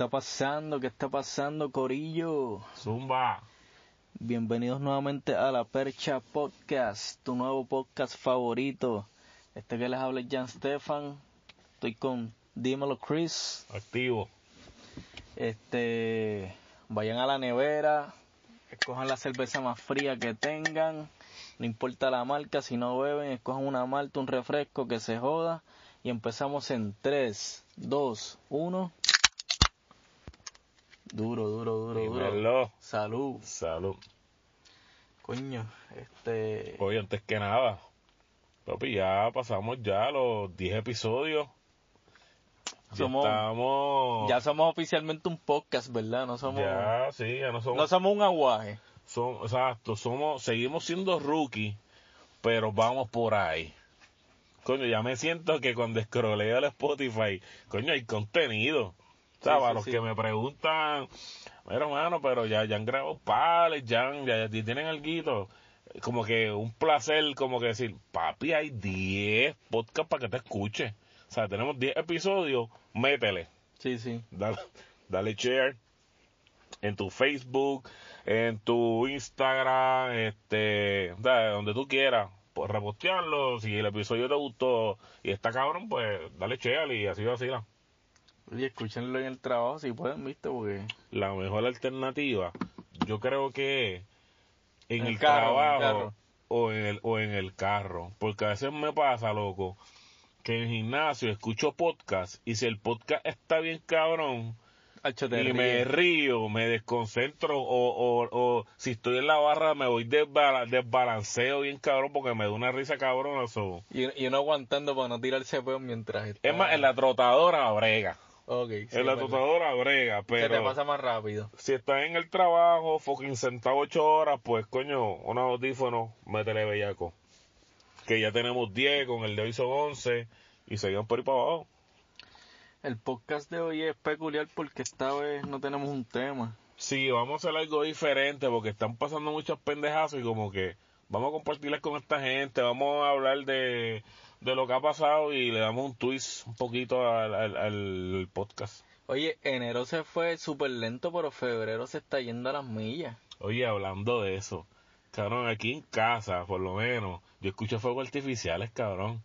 ¿Qué está pasando? ¿Qué está pasando, Corillo? Zumba. Bienvenidos nuevamente a La Percha Podcast, tu nuevo podcast favorito. Este que les habla es Jan Stefan. Estoy con Dímelo Chris. Activo. Este, vayan a la nevera, escojan la cerveza más fría que tengan. No importa la marca, si no beben, escojan una malta, un refresco que se joda. Y empezamos en 3, 2, 1. Duro, duro, duro, duro. Salud. Salud. Coño, este. Oye, antes que nada, papi, ya pasamos ya los 10 episodios. Ya Somos- estamos. Ya somos oficialmente un podcast, ¿verdad? No somos. Ya, sí, ya no somos. No somos un aguaje. son- exacto, somos. Seguimos siendo rookie, pero vamos por ahí. Coño, ya me siento que cuando escroleo el Spotify, coño, hay contenido. Sea, Sí, para sí, los sí. que me preguntan, mira, hermano, pero ya, ya han grabado pales, ya, ya, ya tienen algo. Como que un placer, como que decir, papi, hay 10 podcasts para que te escuche. O sea, tenemos 10 episodios, métele. Sí, sí. Dale, dale share en tu Facebook, en tu Instagram, este, donde tú quieras, pues repostearlo. Si el episodio te gustó y está cabrón, pues dale share y así va así. la- Y escúchenlo en el trabajo si pueden, ¿viste? Porque. La mejor alternativa, yo creo que en En el, el carro, en el trabajo carro. o en el o en el carro, porque a veces me pasa, loco, que en el gimnasio escucho podcast y si el podcast está bien cabrón, y me río, me desconcentro o, o, o si estoy en la barra me voy desbala- desbalanceo bien cabrón porque me da una risa cabrón. Y, y uno aguantando para no tirarse peor mientras está. Es más, en la trotadora brega. Ok, sí, en la trotadora brega, Se te pero pasa más rápido. si estás en el trabajo, fucking sentado ocho horas, pues coño, unos audífonos, métele bellaco. Que ya tenemos 10, con el de hoy son 11 y seguimos por ahí para abajo. El podcast de hoy es peculiar porque esta vez no tenemos un tema. Sí, vamos a hacer algo diferente porque están pasando muchos pendejazos y como que vamos a compartirles con esta gente, vamos a hablar de, de lo que ha pasado y le damos un twist un poquito al, al, al podcast. Oye, enero se fue súper lento, pero febrero se está yendo a las millas. Oye, hablando de eso, cabrón, aquí en casa, por lo menos, yo escucho fuegos artificiales, cabrón.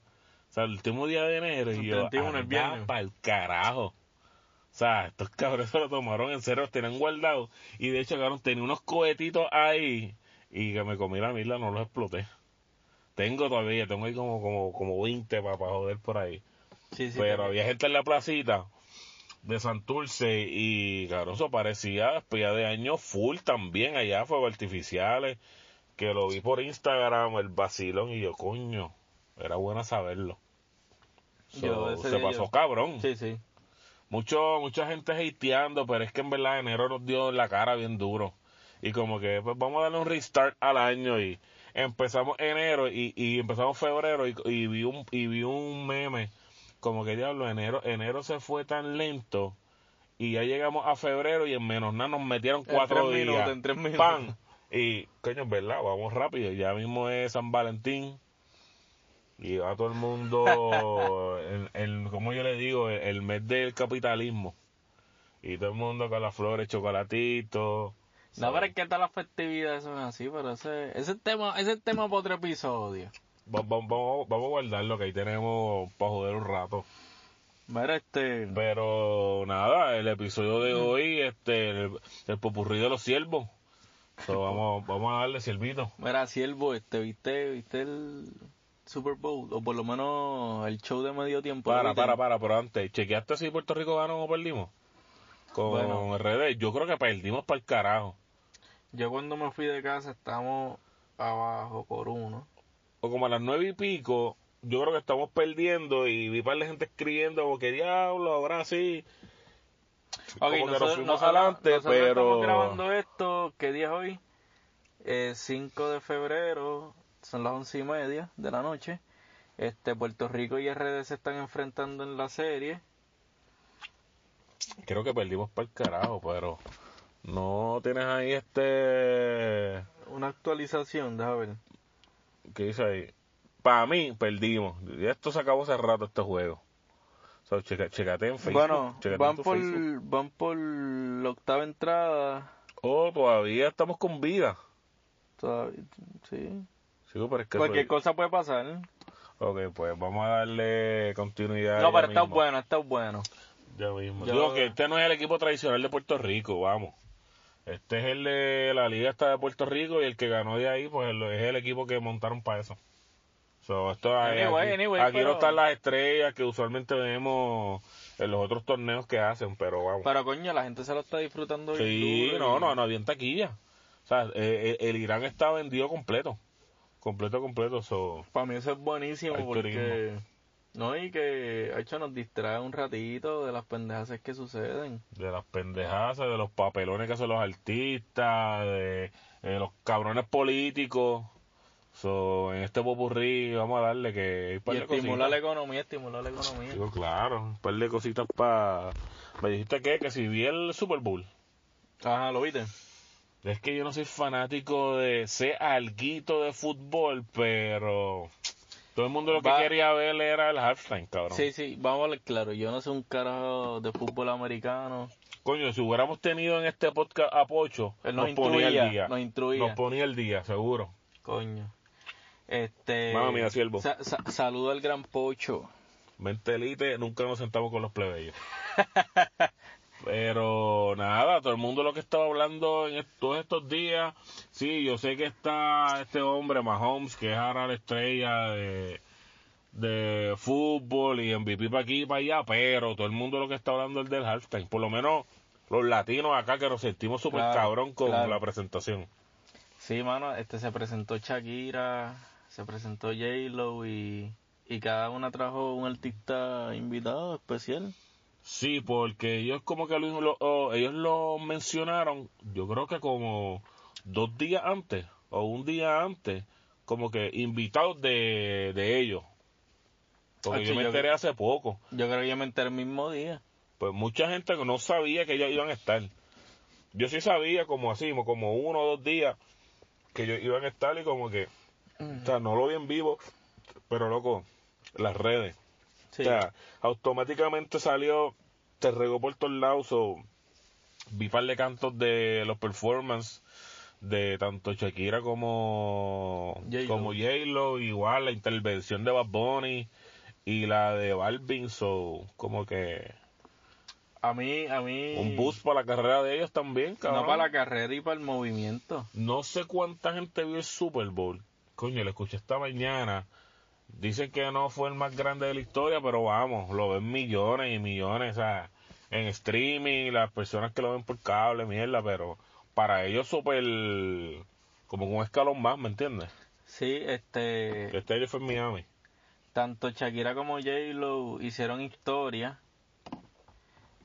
O sea, el último día de enero y El yo, 31 el viernes. para el carajo. O sea, estos cabrones se lo tomaron en serio, los tenían guardados. Y de hecho, cabrón, tenía unos cohetitos ahí y que me comí la mierda, no los exploté. Tengo todavía, tengo ahí como, como, como 20 para, joder por ahí. Sí, sí. Pero había gente en la placita de Santurce y, cabrón, eso parecía despedida de año full también allá, fuegos artificiales. Que lo vi por Instagram, el vacilón, y yo, coño, era bueno saberlo. So, se pasó yo- cabrón. Sí, sí. Mucho, mucha gente hateando, pero es que en verdad enero nos dio la cara bien duro. Y como que pues vamos a darle un restart al año y empezamos enero y, y empezamos febrero y, y vi un y vi un meme como que diablo enero enero se fue tan lento y ya llegamos a febrero y en menos nada nos metieron cuatro días minutos, en tres minutos. ¡Pam! y coño es verdad vamos rápido ya mismo es San Valentín y va todo el mundo el, el como yo le digo el, el mes del capitalismo y todo el mundo con las flores chocolatitos No, pero es que todas las festividades son así, pero ese, ese tema, ese tema para otro episodio. Va- va- Vamos, vamos a guardarlo que ahí tenemos para joder un rato. Mira, este, Pero nada, el episodio de hoy, este, el, el popurrí de los siervos. So, vamos, vamos a darle siervito. mira, siervo, este, ¿viste, viste el Super Bowl? O por lo menos el show de medio tiempo. ¿lo Para, para, para, pero antes, ¿chequeaste si Puerto Rico ganó o perdimos? Con Bueno. RD, yo creo que perdimos para el carajo. Yo cuando me fui de casa estábamos abajo por uno. O como a las nueve y pico, yo creo que estamos perdiendo y vi par de gente escribiendo como que diablo, ahora sí. Ok, como que nos nosotros, fuimos nosotros- adelante, nosotros pero... estamos grabando esto, ¿qué día es hoy? Eh, 5 de febrero, son las once y media de la noche. Este, Puerto Rico y RD se están enfrentando en la serie. Creo que perdimos para el carajo, pero no tienes ahí este... Una actualización, déjame ver. ¿Qué dice ahí? Para mí, perdimos. Y esto se acabó hace rato este juego. So, checa, checate en Facebook. Bueno, van por, Facebook. van por la octava entrada. Oh, todavía estamos con vida. Todavía, sí. Sí, pero es que Cualquier soy- cosa puede pasar. Ok, pues vamos a darle continuidad. No, pero está mismo. bueno, está bueno. Ya mismo. Yo- Digo que este no es el equipo tradicional de Puerto Rico, vamos. Este es el de la liga esta de Puerto Rico y el que ganó de ahí, pues es el equipo que montaron para eso. So, esto, Anyway, aquí anyway, aquí pero- no están las estrellas que usualmente vemos en los otros torneos que hacen, pero vamos. Pero coño, la gente se lo está disfrutando bien Sí, no, no, no había en taquilla. O sea, eh, eh, el Irán está vendido completo. Completo, completo. So, Para mí eso es buenísimo porque... No, y que hecho nos distrae un ratito de las pendejas que suceden. de las pendejadas, de los papelones que hacen los artistas, de, los cabrones políticos. So, en este popurrí vamos a darle que hay un par Y estimular la economía, estimular la economía. Digo, claro, un par de cositas para... Me dijiste que, que si vi el Super Bowl. Ajá, ¿lo viste? Es que yo no soy fanático de... Sé alguito de fútbol, pero... Todo el mundo lo que Va- quería ver era el halftime, cabrón. Sí, sí, vamos a hablar claro. Yo no sé un carajo de fútbol americano. Coño, si hubiéramos tenido en este podcast a Pocho, Él nos, nos, ponía instruía, el día. nos instruía. Nos ponía el día, seguro. Coño. Este... Mamma mía, siervo. sa- sa- saludo al gran Pocho. Mentelite, nunca nos sentamos con los plebeyos. Pero nada, todo el mundo lo que estaba hablando en todos estos días, sí, yo sé que está este hombre, Mahomes, que es ahora la estrella de, de fútbol y MVP para aquí y para allá, pero todo el mundo lo que está hablando es del halftime, por lo menos los latinos acá que nos sentimos súper Claro, cabrón con claro. la presentación. Sí, mano, este se presentó Shakira, se presentó J-Lo y, y cada una trajo un artista invitado especial. Sí, porque ellos como que lo, oh, ellos lo mencionaron, yo creo que como dos días antes o un día antes, como que invitados de, de ellos. Porque Hacho, yo me yo- enteré hace poco. Yo creo que yo me enteré el mismo día. Pues mucha gente que no sabía que ellos iban a estar. Yo sí sabía como así, como uno o dos días que ellos iban a estar y como que, o sea, no lo vi en vivo, pero loco, las redes. Sí. O sea, automáticamente salió, te regó por todos lados. so, vi par de cantos de los performances de tanto Shakira como J-Lo. como J-Lo, igual la intervención de Bad Bunny y la de Balvin, so, como que a mí, a mí... un boost para la carrera de ellos también, cabrón. No para la carrera y para el movimiento. No sé cuánta gente vio el Super Bowl. Coño, lo escuché esta mañana. Dicen que no fue el más grande de la historia, pero vamos, lo ven millones y millones, o sea, en streaming, las personas que lo ven por cable, mierda, pero para ellos súper, como un escalón más, ¿me entiendes? Sí, Que este... este año fue en Miami. Tanto Shakira como J-Lo hicieron historia.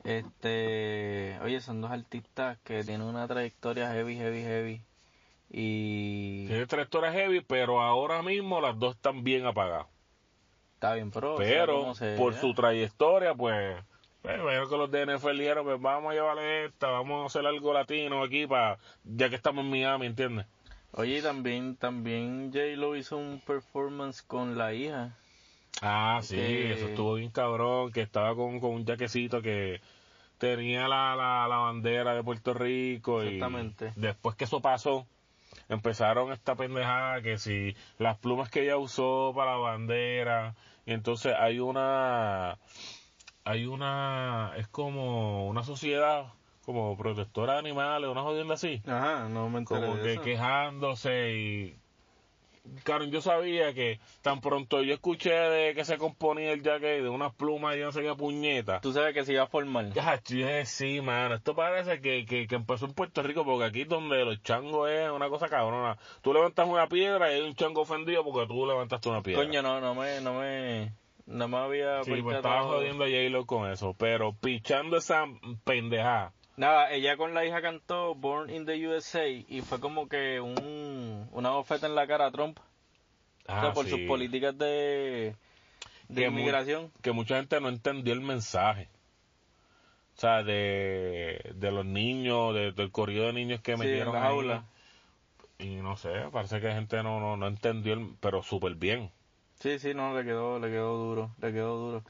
Este... Oye, son dos artistas que tienen una trayectoria heavy, heavy, heavy. Y... Tiene tres horas heavy, pero ahora mismo las dos están bien apagadas. Está bien, pero... Pero sea. por su trayectoria, pues, pues, veo que los de NFL dijeron, pues vamos a llevarle esta, vamos a hacer algo latino aquí, para ya que estamos en Miami, ¿entiendes? Oye, y también, también J-Lo hizo un performance con la hija. Ah, sí, Que- eso estuvo bien cabrón, que estaba con, con un jaquecito que tenía la, la, la bandera de Puerto Rico y Exactamente. después que eso pasó, empezaron esta pendejada que si las plumas que ella usó para la bandera, y entonces hay una, hay una, es como una sociedad como protectora de animales, una jodienda así Ajá, no me como que eso. quejándose y Claro, yo sabía que tan pronto yo escuché de que se componía el jacket de unas plumas y no sé qué puñeta. Tú sabes que se iba a formar. Ya, yo dije, sí, mano, esto parece que, que, que empezó en Puerto Rico porque aquí donde los changos es una cosa cabrona. Tú levantas una piedra y hay un chango ofendido porque tú levantaste una piedra. Coño, no, no me, no me, no me había sí, pues estaba jodiendo a J-Lo con eso, pero pichando esa pendejada. Nada, ella con la hija cantó Born in the USA y fue como que un, una bofeta en la cara a Trump. o sea, Ah, por sí. sus políticas de, de Que mu- inmigración. que mucha gente no entendió el mensaje. O sea, de, de los niños, de- del corrido de niños que Sí, metieron en las ahí. aulas. Y no sé, parece que la gente no, no, no entendió, el, pero súper bien. Sí, sí, no, le quedó, le quedó duro, le quedó duro.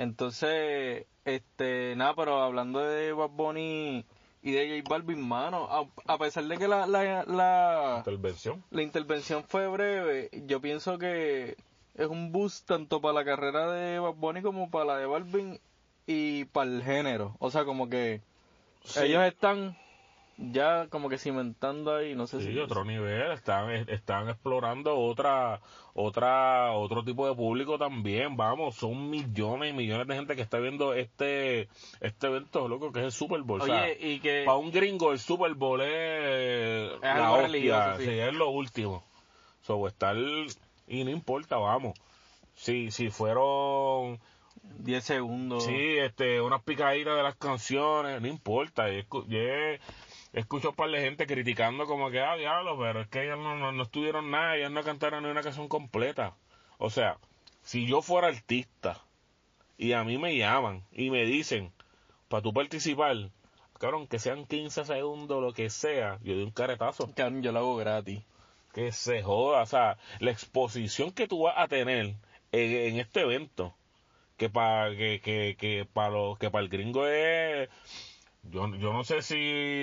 Entonces, este, nada, pero hablando de Bad Bunny y de J Balvin, mano, a, a pesar de que la, la, la, Intervención. la intervención fue breve, yo pienso que es un boost tanto para la carrera de Bad Bunny como para la de Balvin y para el género. O sea, como que Sí. ellos están ya como que cimentando ahí, no sé Sí, si... otro nivel, están, están explorando otra, otra, otro tipo de público también, vamos, son millones y millones de gente que está viendo este, este evento loco que es el Super Bowl, o sea, Oye, y que... para un gringo el Super Bowl es, Es la hostia, sí. sí, es lo último, so, estar, y no importa, vamos, si, si fueron 10 segundos. Sí, este, unas picaditas de las canciones, no importa. Yo, escu- yo he- escucho un par de gente criticando como que, ah, diablo, pero es que ellos no, no, no estuvieron nada, ellos no cantaron ni una canción completa. O sea, si yo fuera artista y a mí me llaman y me dicen, para tú participar, cabrón, que sean 15 segundos, lo que sea, yo doy un caretazo. Cabrón, yo lo hago gratis. Que se joda, o sea, la exposición que tú vas a tener en, en este evento, que para que, que, que para los que para el gringo es yo, yo no sé si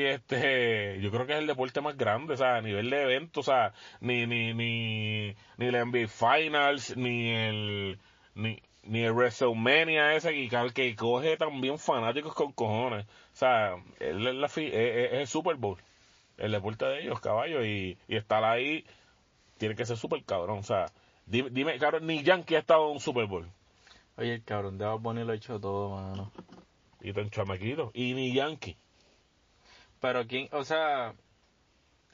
este yo creo que es el deporte más grande, o sea, a nivel de evento, o sea, ni ni ni ni la NBA Finals, ni el ni ni el WrestleMania ese que, coge también fanáticos con cojones. O sea, es, la, fi- es- es el Super Bowl el deporte de ellos, caballo, y, y estar ahí tiene que ser súper cabrón. O sea, dime, dime, cabrón, ni Yankee ha estado en un Super Bowl. Oye, el cabrón de Bad Bunny lo ha hecho todo, mano. Y tan chamaquito. Y ni Yankee. Pero quién, o sea,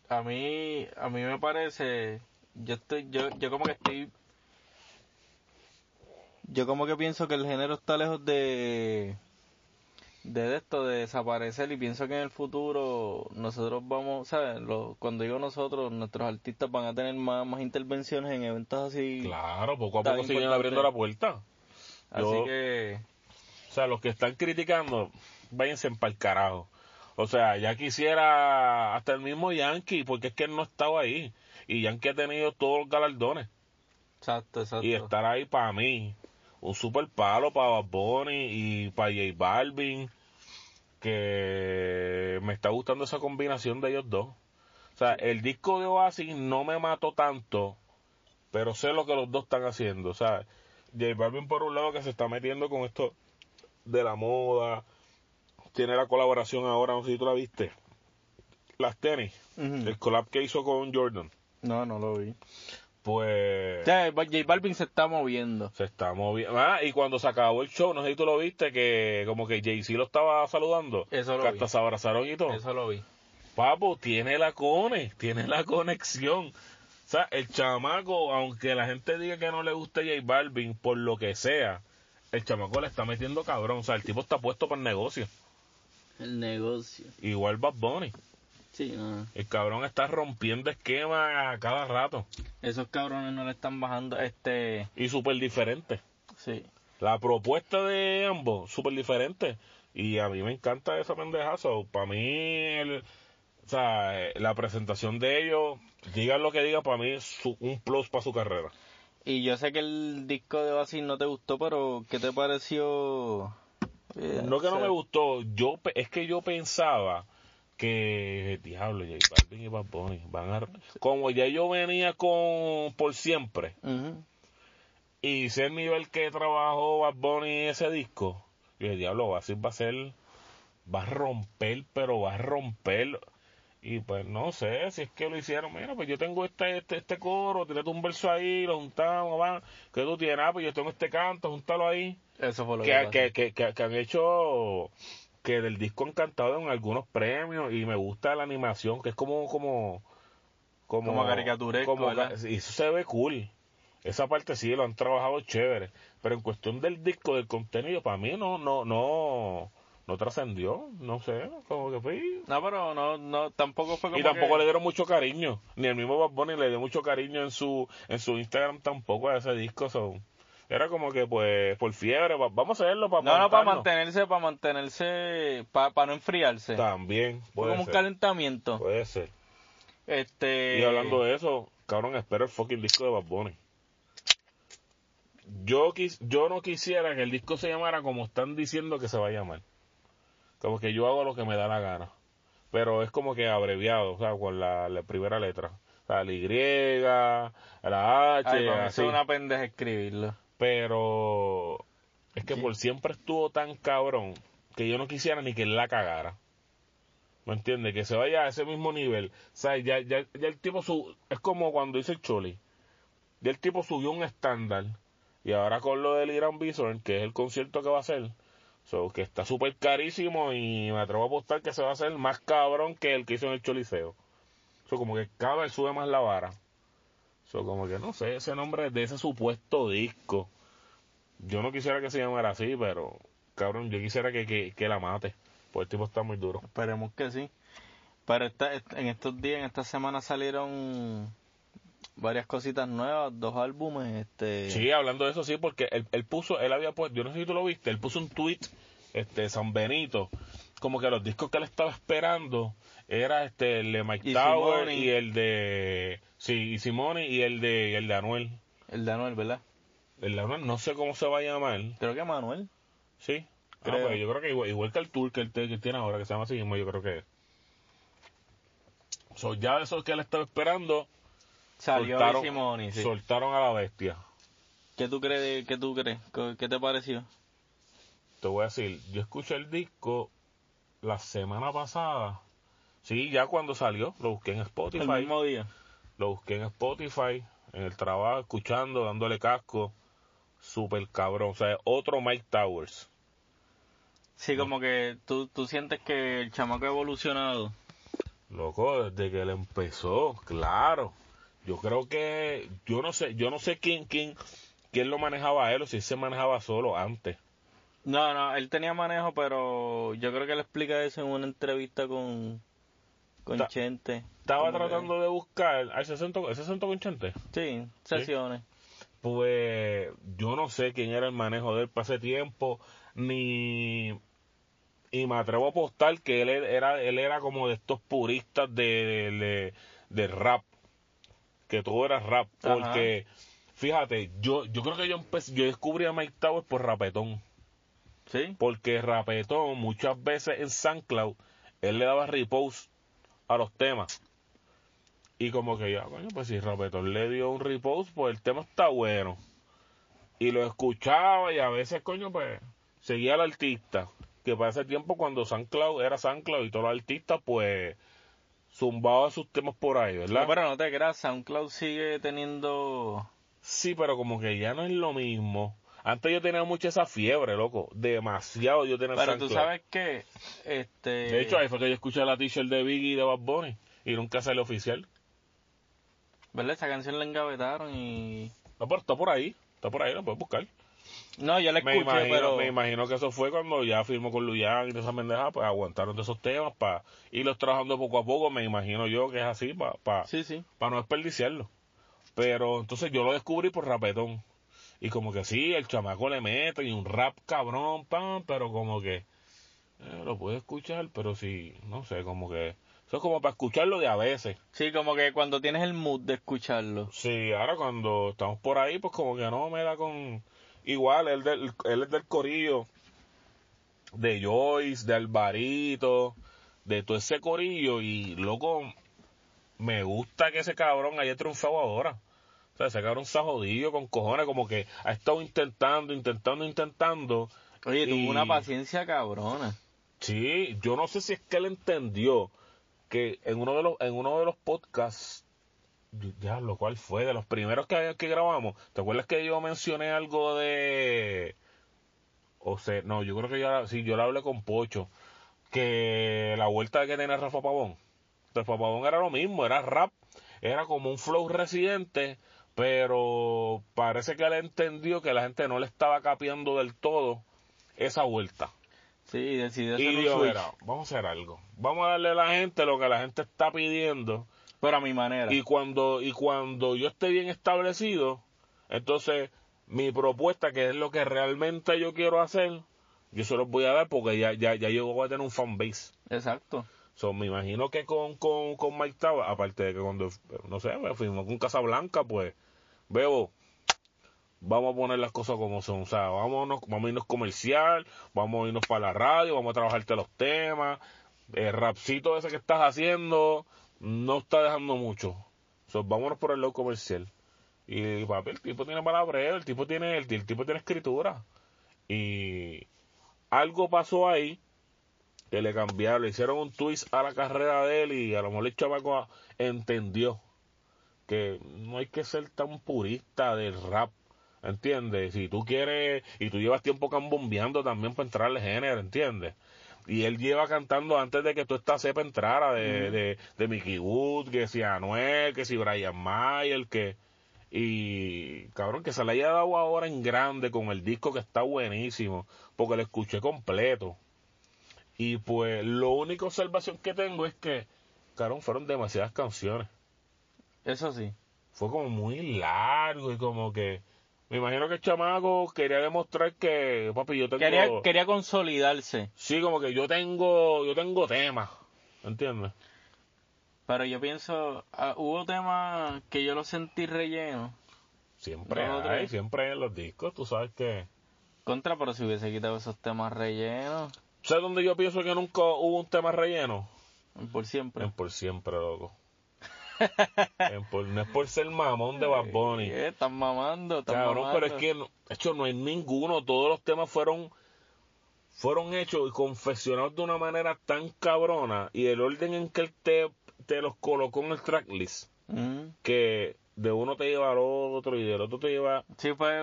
a mí, a mí me parece, yo estoy, yo, yo como que estoy, yo como que pienso que el género está lejos de, de esto, de desaparecer y pienso que en el futuro nosotros vamos, ¿sabes? Lo- cuando digo nosotros, nuestros artistas van a tener más, más intervenciones en eventos así. Claro, poco a poco siguen importante. abriendo la puerta. Así Yo- que, O sea, los que están criticando, váyanse para el carajo. O sea, ya quisiera hasta el mismo Yankee, porque es que él no estaba ahí. Y Yankee ha tenido todos los galardones. exacto, exacto. Y estar ahí para mí, un super palo para Bad Bunny y para J Balvin, que me está gustando esa combinación de ellos dos. O sea, el disco de Oasis no me mató tanto, pero sé lo que los dos están haciendo. O sea, J Balvin por un lado que se está metiendo con esto de la moda, tiene la colaboración ahora, no sé si tú la viste, las tenis, el collab que hizo con Jordan, No, no lo vi. pues... Ya, J Balvin se está moviendo. Se está moviendo. Ah, y cuando se acabó el show, no sé si tú lo viste, que como que Jay-Z lo estaba saludando. Eso lo que vi. hasta se abrazaron y todo. Eso lo vi. Papo, tiene la cone, tiene la conexión. O sea, el chamaco, aunque la gente diga que no le gusta J Balvin, por lo que sea, el chamaco le está metiendo cabrón. O sea, el tipo está puesto para el negocio. El negocio. Igual Bad Bunny. Sí, no. El cabrón está rompiendo esquemas a cada rato. Esos cabrones no le están bajando, este, Y súper diferente. sí. La propuesta de ambos, súper diferente. Y a mí me encanta esa pendejazo. Para mí, el- o sea, la presentación de ellos, digan lo que digan, para mí es un plus para su carrera. Y yo sé que el disco de Oasis no te gustó, pero ¿qué te pareció? Eh, No que no me gustó, yo es que yo pensaba que, diablo, J Balvin y Bad Bunny van a... Como ya yo venía con Por Siempre, ujú. y sé el nivel que trabajó Bad Bunny en ese disco, yo dije, diablo, ser, va a ser, va a romper, pero va a romper. Y pues no sé si es que lo hicieron, mira, pues yo tengo este, este, este coro, tírate un verso ahí, lo juntamos, va, que tú tienes, ah, pues yo tengo este canto, júntalo ahí. Eso fue lo Que, que, que, que, que, que han hecho que del disco han cantado en algunos premios y me gusta la animación, que es como, como, como, Como caricaturesco, como y eso se ve cool. Esa parte sí lo han trabajado chévere, pero en cuestión del disco, del contenido, para mí no, no, no, no trascendió, no sé, como que fui. No, pero no, no, tampoco fue como Y tampoco que- le dieron mucho cariño, ni el mismo Bad Bunny le dio mucho cariño en su, en su Instagram tampoco a ese disco, so. Era como que pues por fiebre, va- vamos a hacerlo para No, no, para mantenerse, para mantenerse, para, no enfriarse. También Fue puede como un calentamiento. Puede ser. Este... Y hablando de eso, cabrón, espero el fucking disco de Bad Bunny. yo, quis, yo no quisiera que el disco se llamara como están diciendo que se va a llamar. Como que yo hago lo que me da la gana. Pero es como que abreviado, o sea, con la, la primera letra. O sea, la Y, la H, Ay, así. es una pendeja escribirlo. Pero es que Sí. por siempre estuvo tan cabrón que yo no quisiera ni que él la cagara. ¿Me entiendes? Que se vaya a ese mismo nivel. O sea, ya, ya, ya el tipo su es como cuando dice el Choli. Ya el tipo subió un estándar. Y ahora con lo del Irán Bison, que es el concierto que va a hacer, que está súper carísimo y me atrevo a apostar que se va a hacer más cabrón que el que hizo en el Choliseo. So, como que cada vez sube más la vara. So, como que no sé, ese nombre de ese supuesto disco. Yo no quisiera que se llamara así, pero cabrón, yo quisiera que, que, que la mate. Porque el tipo está muy duro. Esperemos que sí. Pero esta, est- en estos días, en esta semana salieron varias cositas nuevas, dos álbumes, este... Sí, hablando de eso, sí, porque él, él puso, él había puesto, yo no sé si tú lo viste, él puso un tweet, este, San Benito, como que los discos que él estaba esperando era este, el de Mike Y Tower Simone. y el de, sí, y Simone y el de, y el de Anuel. El de Anuel, ¿verdad? El de Anuel no sé cómo se va a llamar, Creo que Manuel. sí. Ah, Creo. pues yo creo que igual, igual que el tour que él, que tiene ahora, que se llama así mismo, yo creo que es. So, ya de esos que él estaba esperando, Salió soltaron, y Simone, sí. soltaron a la bestia. ¿Qué tú crees? ¿Qué tú crees? ¿Qué- ¿Qué te pareció? te voy a decir, yo escuché el disco la semana pasada. Sí, ya cuando salió, lo busqué en El Spotify. mismo día. Lo busqué en Spotify, en el trabajo, escuchando, dándole casco. Super cabrón. O sea, otro Mike Towers. Sí, como que tú, tú sientes que el chamaco ha evolucionado. Loco, desde que él empezó, claro. Yo creo que, yo no sé, yo no sé quién, quién, quién lo manejaba a él o si él se manejaba solo antes. No, no, él tenía manejo, pero yo creo que él explica eso en una entrevista con, con Ta- Chente. Estaba que- tratando de buscar, ¿a ese sentó, ese sentó con Chente? Sí, sesiones. Pues yo no sé quién era el manejo de él para ese tiempo, ni y me atrevo a apostar que él era él era como de estos puristas de, de, de- de rap, que todo era rap, Ajá. porque fíjate, yo yo creo que yo empecé, yo descubrí a Mike Towers por rapetón, Sí. porque rapetón muchas veces en SoundCloud él le daba repost a los temas. Y como que ya, coño, pues si Rapetón le dio un repost, pues el tema está bueno. Y lo escuchaba y a veces, coño, pues seguía al artista. Que para ese tiempo cuando SoundCloud era SoundCloud y todos los artistas, pues zumbaban sus temas por ahí, ¿verdad? No, pero no te creas, SoundCloud sigue teniendo... Sí, pero como que ya no es lo mismo. Antes yo tenía mucha esa fiebre, loco. Demasiado yo tenía Pero tú sabes que... Este... De hecho, ahí fue que yo escuché la t-shirt de Biggie y de Bad Bunny. Y nunca salió oficial. ¿Verdad? Esa canción la engavetaron y... No, pero está por ahí. Está por ahí, lo puedes buscar. No, yo la Me escuché, imagino, pero... me imagino que eso fue cuando ya firmó con Luyan y de esas pendejadas, pues aguantaron de esos temas para irlos trabajando poco a poco. Me imagino yo que es así para pa, Sí, sí. pa no desperdiciarlo. Pero entonces yo lo descubrí por rapetón. Y como que sí, el chamaco le mete y un rap cabrón, pam, pero como que eh, lo puedo escuchar, pero sí, no sé, como que eso es como para escucharlo de a veces. Sí, como que cuando tienes el mood de escucharlo. Sí, ahora cuando estamos por ahí, pues como que no me da con... Igual, él, del, él es del corillo de Joyce, de Alvarito, de todo ese corillo y, loco, me gusta que ese cabrón haya triunfado ahora. O sea, ese cabrón se ha jodido con cojones, como que ha estado intentando, intentando, intentando. Oye, Y- tuvo una paciencia cabrona. Sí, yo no sé si es que él entendió que en uno de los, en uno de los podcasts ya lo cual fue de los primeros que, que grabamos te acuerdas que yo mencioné algo de o sea no yo creo que yo sí yo le hablé con Pocho que la vuelta que tenía Rafa Pavón Rafa Pavón era lo mismo era rap era como un flow residente pero parece que él entendió que la gente no le estaba capeando del todo esa vuelta Sí, decidió hacer y un switch. mira, vamos a hacer algo. Vamos a darle a la gente lo que la gente está pidiendo. Pero a mi manera. Y cuando, y cuando yo esté bien establecido, entonces mi propuesta, que es lo que realmente yo quiero hacer, yo se los voy a dar porque ya, ya, ya yo voy a tener un fanbase. Exacto. So, me imagino que con, con, con Mike Tower, aparte de que cuando, no sé, me firmó con Casablanca, pues, veo, vamos a poner las cosas como son. O sea, vámonos, vamos a irnos comercial, vamos a irnos para la radio, vamos a trabajarte los temas. El rapcito ese que estás haciendo no está dejando mucho. So, vámonos por el lado comercial. Y papi, el tipo tiene palabreo, el tipo tiene, el, tipo tiene escritura. Y algo pasó ahí que le cambiaron, le hicieron un twist a la carrera de él y a lo mejor el chavaco entendió que no hay que ser tan purista del rap, ¿entiendes? Si tú quieres, y tú llevas tiempo cambombeando también para entrarle género, ¿entiendes? Y él lleva cantando antes de que tú esta sepa entrara de, de, de Mickey Wood, que si Anuel, que si Brian Mayer, que... Y cabrón, que se le haya dado ahora en grande con el disco que está buenísimo, porque lo escuché completo. Y pues lo único observación que tengo es que, cabrón, fueron demasiadas canciones. Eso sí. Fue como muy largo y como que... Me imagino que el chamaco quería demostrar que, papi, yo tengo... Quería, quería consolidarse. Sí, como que yo tengo, yo tengo temas, ¿entiendes? Pero yo pienso, ah, hubo temas que yo los sentí relleno. Siempre Dos hay, siempre hay en los discos, tú sabes que... Contra, pero si hubiese quitado esos temas rellenos, ¿Sabes dónde yo pienso que nunca hubo un tema relleno? por siempre. En por siempre, loco. Por- no es por ser mamón de Bad Bunny. Están mamando, están Cabrón, mamando. pero es que, de hecho, no hay ninguno. Todos los temas fueron fueron hechos y confeccionados de una manera tan cabrona y el orden en que él te, te los colocó en el tracklist Mm. que de uno te lleva al otro y del otro te lleva Sí, fue,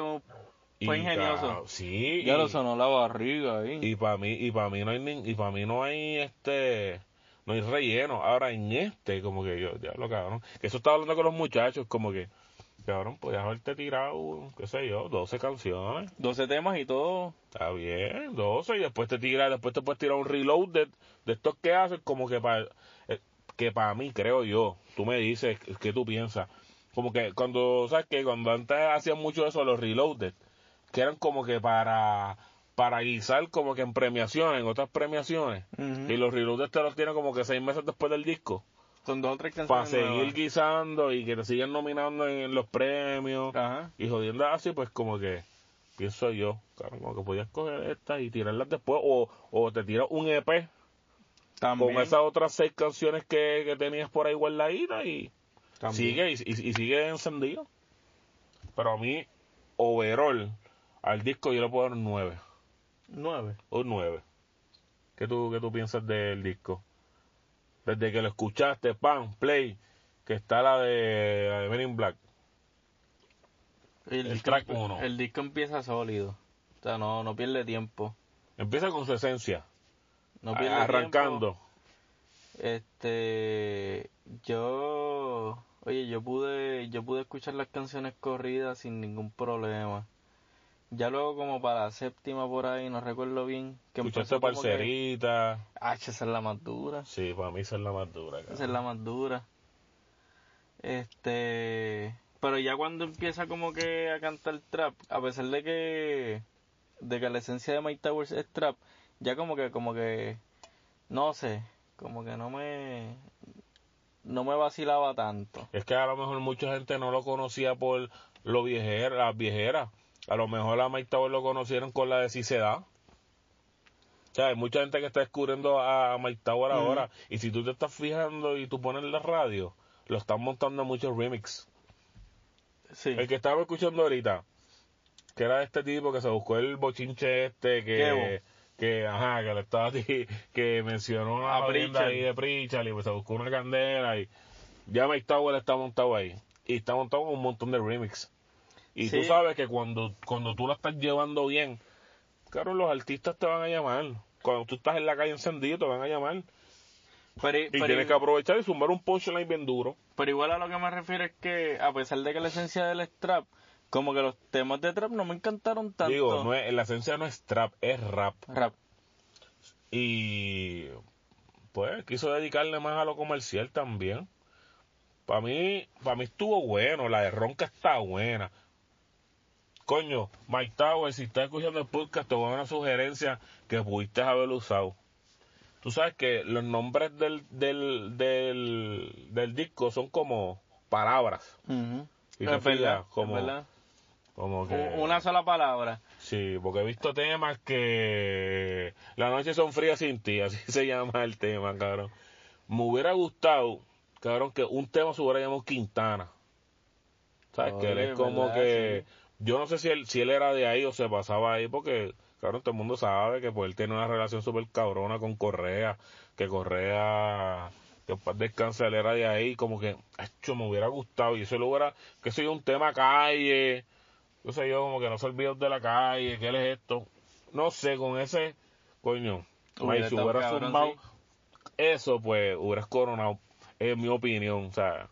fue ingenioso. sí Ya y, lo sonó la barriga ahí. y para mí y para mí no hay nin- y para mí no hay este no hay relleno ahora en este como que yo ya lo cabrón que eso estaba hablando con los muchachos como que cabrón podías haberte tirado qué sé yo 12 canciones 12 temas y todo. Está bien, 12 y después te tira, después te puedes tirar un reload de, de estos que haces como que para que para mí creo yo, tú me dices qué tú piensas. Como que cuando, ¿sabes que Cuando antes hacían mucho eso los reloaded, que eran como que para para guisar como que en premiaciones, en otras premiaciones. Y los reloaded te los tienen como que seis meses después del disco. Son dos o tres Para canciones. seguir nuevas. guisando y que te sigan nominando en los premios Ajá. y jodiendo así, pues como que pienso yo, claro, como que podías coger estas y tirarlas después, o, o te tiras un EP También. con esas otras seis canciones que, que tenías por ahí guardaditas y también. sigue y, y- y sigue encendido. Pero a mí, overall, al disco yo le puedo dar un 9, Nueve. un 9. ¿Qué tú, ¿Qué tú piensas del disco? Desde que lo escuchaste, pan, play, que está la de, la de Men in Black. El, El disco, track empe- uno. el disco empieza sólido. O sea, no, no pierde tiempo. Empieza con su esencia, No pierde arrancando. tiempo. Este, yo, oye, yo pude, yo pude escuchar las canciones corridas sin ningún problema. Ya luego como para la séptima por ahí, no recuerdo bien, que Escuchaste que, parcerita. ah, esa es la más dura, Sí, para mí esa es la más dura. esa es la más dura. Este, pero ya cuando empieza como que a cantar trap, a pesar de que, de que la esencia de Mike Towers es trap, ya como que, como que, no sé, como que no me, no me vacilaba tanto. Es que a lo mejor mucha gente no lo conocía por lo viejera, las viejeras. A lo mejor a Mike Tower lo conocieron con la de Si se da. O sea, hay mucha gente que está descubriendo a Mike Tower ahora. Y si tú te estás fijando y tú pones la radio, lo están montando muchos remix. Sí. El que estaba escuchando ahorita, que era este tipo que se buscó el bochinche este, que, que ajá, que le estaba que mencionó A a Pritchard. ahí de Pritchard y pues se buscó una candela y ya Mike Tower está montado ahí. Y está montado con un montón de remix. Y tú Sí. sabes que cuando, cuando tú la estás llevando bien, claro, los artistas te van a llamar. Cuando tú estás en la calle encendido, te van a llamar. Pero, Y pero- tienes que aprovechar y sumar un punchline bien duro. pero igual a lo que me refiero es que, a pesar de que la esencia del es trap, como que los temas de trap no me encantaron tanto. Digo, no es, la esencia no es trap, es rap. Rap. Y pues quiso dedicarle más a lo comercial también. Para mí, para mí estuvo bueno, la de Ronca está buena. Coño, Mike Tower, si estás escuchando el podcast, te voy a dar una sugerencia que pudiste haber usado. Tú sabes que los nombres del, del, del, del disco son como palabras. Y Es verdad, fijas, es como- verdad. Como que... Una sola palabra. Sí, porque he visto temas que... Las noches son frías sin ti, así se llama el tema, cabrón. Me hubiera gustado, cabrón, que un tema se hubiera llamado Quintana. ¿Sabes? que él es como ¿verdad? que... Yo no sé si él, si él era de ahí o se pasaba ahí, porque, cabrón, todo el mundo sabe que pues él tiene una relación súper cabrona con Correa, que Correa, que para descanse, él era de ahí, como que, hecho, me hubiera gustado, y eso lo hubiera, que soy un tema calle, yo sé yo, como que no se olvidó de la calle, que él es esto, no sé, con ese, coño, ay, si hubiera zumbado sí. eso, pues, hubieras coronado, es mi opinión, o sea,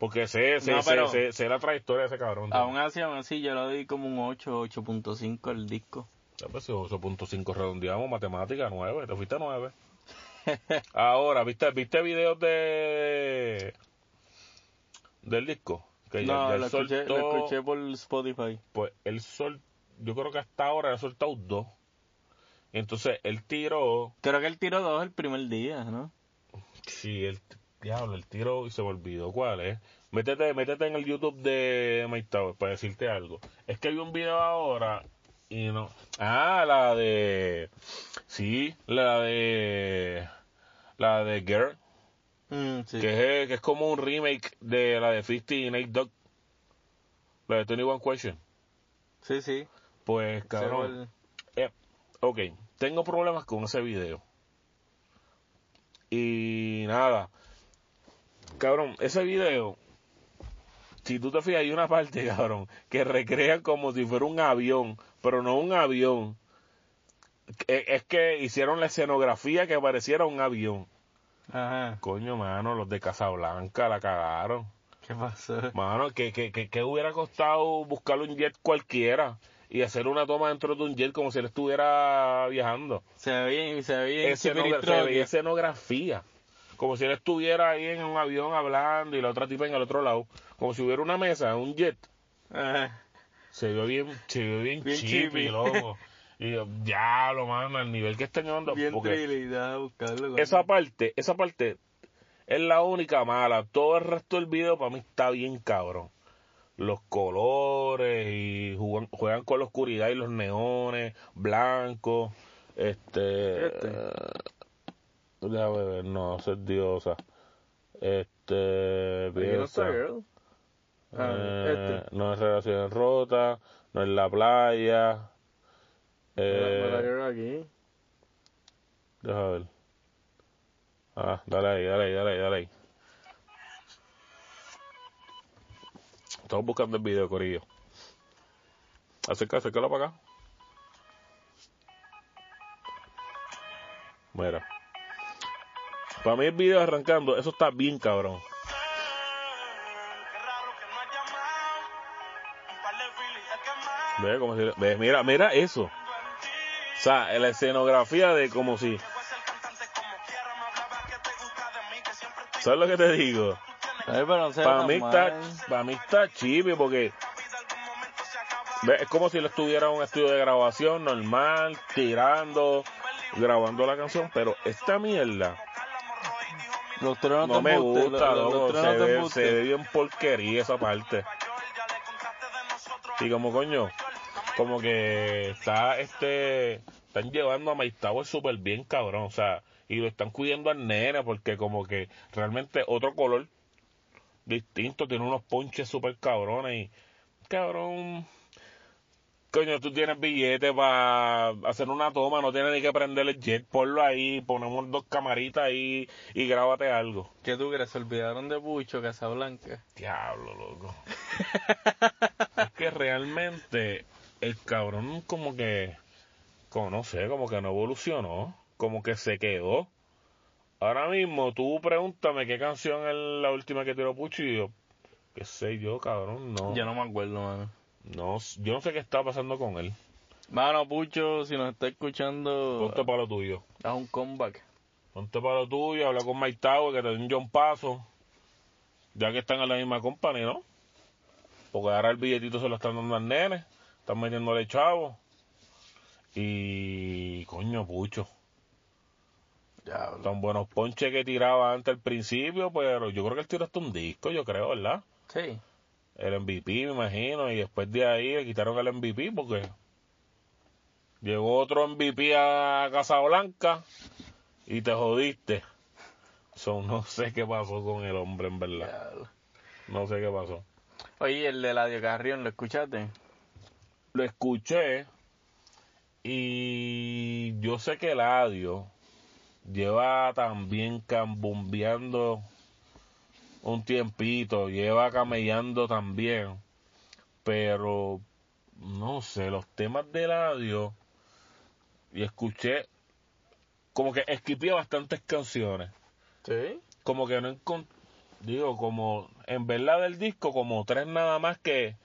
porque sé, sé, No, sé, sé, sé la trayectoria de ese cabrón. Aún así, aún así, yo le di como un 8, 8.5 al disco. Ya, pues, si 8.5 redondeamos, matemática 9, te fuiste a 9. Ahora, ¿viste, viste videos de del disco? Que ya, no, ya él lo escuché, soltó, lo escuché por Spotify. pues él sol, yo creo que hasta ahora ha soltado dos. Entonces él tiró, Creo que él tiró dos el primer día, ¿no? sí, el diablo, el tiro y se me olvidó cuál es. Métete, métete en el YouTube de Mike Tower para decirte algo. Es que vi un video ahora y no. Ah, la de. Sí, la de. La de Girl. Mm, sí. Que, es, que es como un remake de la de 50 y Nate Dogg. La de 21 Question. Sí, sí. Pues, cabrón. el- Eh, ok, tengo problemas con ese video. Y nada, cabrón, ese video, si tú te fijas, hay una parte, cabrón, que recrea como si fuera un avión, pero no un avión. Eh, Es que hicieron la escenografía que pareciera un avión. Ajá. Coño, mano, los de Casablanca la cagaron. ¿Qué pasó? Mano, que, que, que, que hubiera costado buscar un jet cualquiera y hacer una toma dentro de un jet como si él estuviera viajando. Se ve bien, se ve bien. Escenogra- se veía escenografía. Como si él estuviera ahí en un avión hablando y la otra tipa en el otro lado. Como si hubiera una mesa, un jet. Ajá. Se vio bien, se vio bien, Bien chippy, loco. Y yo, ya lo mano, al nivel que están llevando. Bien trilidad, buscarlo. esa parte, esa parte es la única mala. Todo el resto del video para mí está bien cabrón. Los colores y juegan, juegan con la oscuridad y los neones, blancos. Este. Este. Déjame ver, no, ser diosa. Este. Piensa, girl. Ah, eh, este. No es relación rota, no es la playa. Eh, la aquí. Deja ver. Ah, dale ahí, dale ahí, dale ahí, dale ahí. Estamos buscando el video, Corillo. Acerca, acércalo para acá. Mira. Para mí el video arrancando, eso está bien cabrón. Ve, como si, ve, mira, mira eso. O sea, la escenografía de como si... ¿Sabes lo que te digo? Ay, no Para mí está, para mí está chibi porque ve, es como si lo estuviera en un estudio de grabación normal, tirando, grabando la canción, pero esta mierda Los truenos no me gusta, los- los- se ve, se ve bien porquería esa parte. Y como coño, como que está este, están llevando a Tower súper bien cabrón, o sea, y lo están cuidando al nene porque como que realmente otro color distinto, tiene unos ponches súper cabrones y cabrón, coño, tú tienes billete para hacer una toma, no tienes ni que prender el jet, ponlo ahí, ponemos dos camaritas ahí y grábate algo. ¿Qué tú crees? Se olvidaron de Pucho, Casablanca. Diablo, loco. es que realmente el cabrón como que, como no sé, como que no evolucionó, como que se quedó. Ahora mismo tú pregúntame qué canción es la última que tiró Pucho y yo, qué sé yo, cabrón, no. Yo no me acuerdo, mano. No, yo no sé qué está pasando con él. Mano, Pucho, si nos está escuchando, Ponte para lo tuyo. haz un comeback. Ponte para lo tuyo, habla con Mike Tower, que te dé un John Paso. Ya que están en la misma company, ¿no? Porque ahora el billetito se lo están dando al nene. Están metiéndole chavo. Y. Coño, pucho. Ya, Tan buenos ponches que tiraba antes al principio, pero yo creo que él tiró hasta un disco, yo creo, ¿verdad? Sí. El MVP, me imagino, y después de ahí le quitaron el MVP porque llegó otro MVP a Casablanca y te jodiste. So, no sé qué pasó con el hombre, en verdad. No sé qué pasó. Oye, el de Ladio Carrión, ¿lo escuchaste? Lo escuché y yo sé que el lleva también cambumbeando un tiempito, lleva camellando también, pero no sé, los temas del audio y escuché como que esquipé bastantes canciones. Sí. Como que no encontré, digo, como en verdad del disco, como tres nada más que,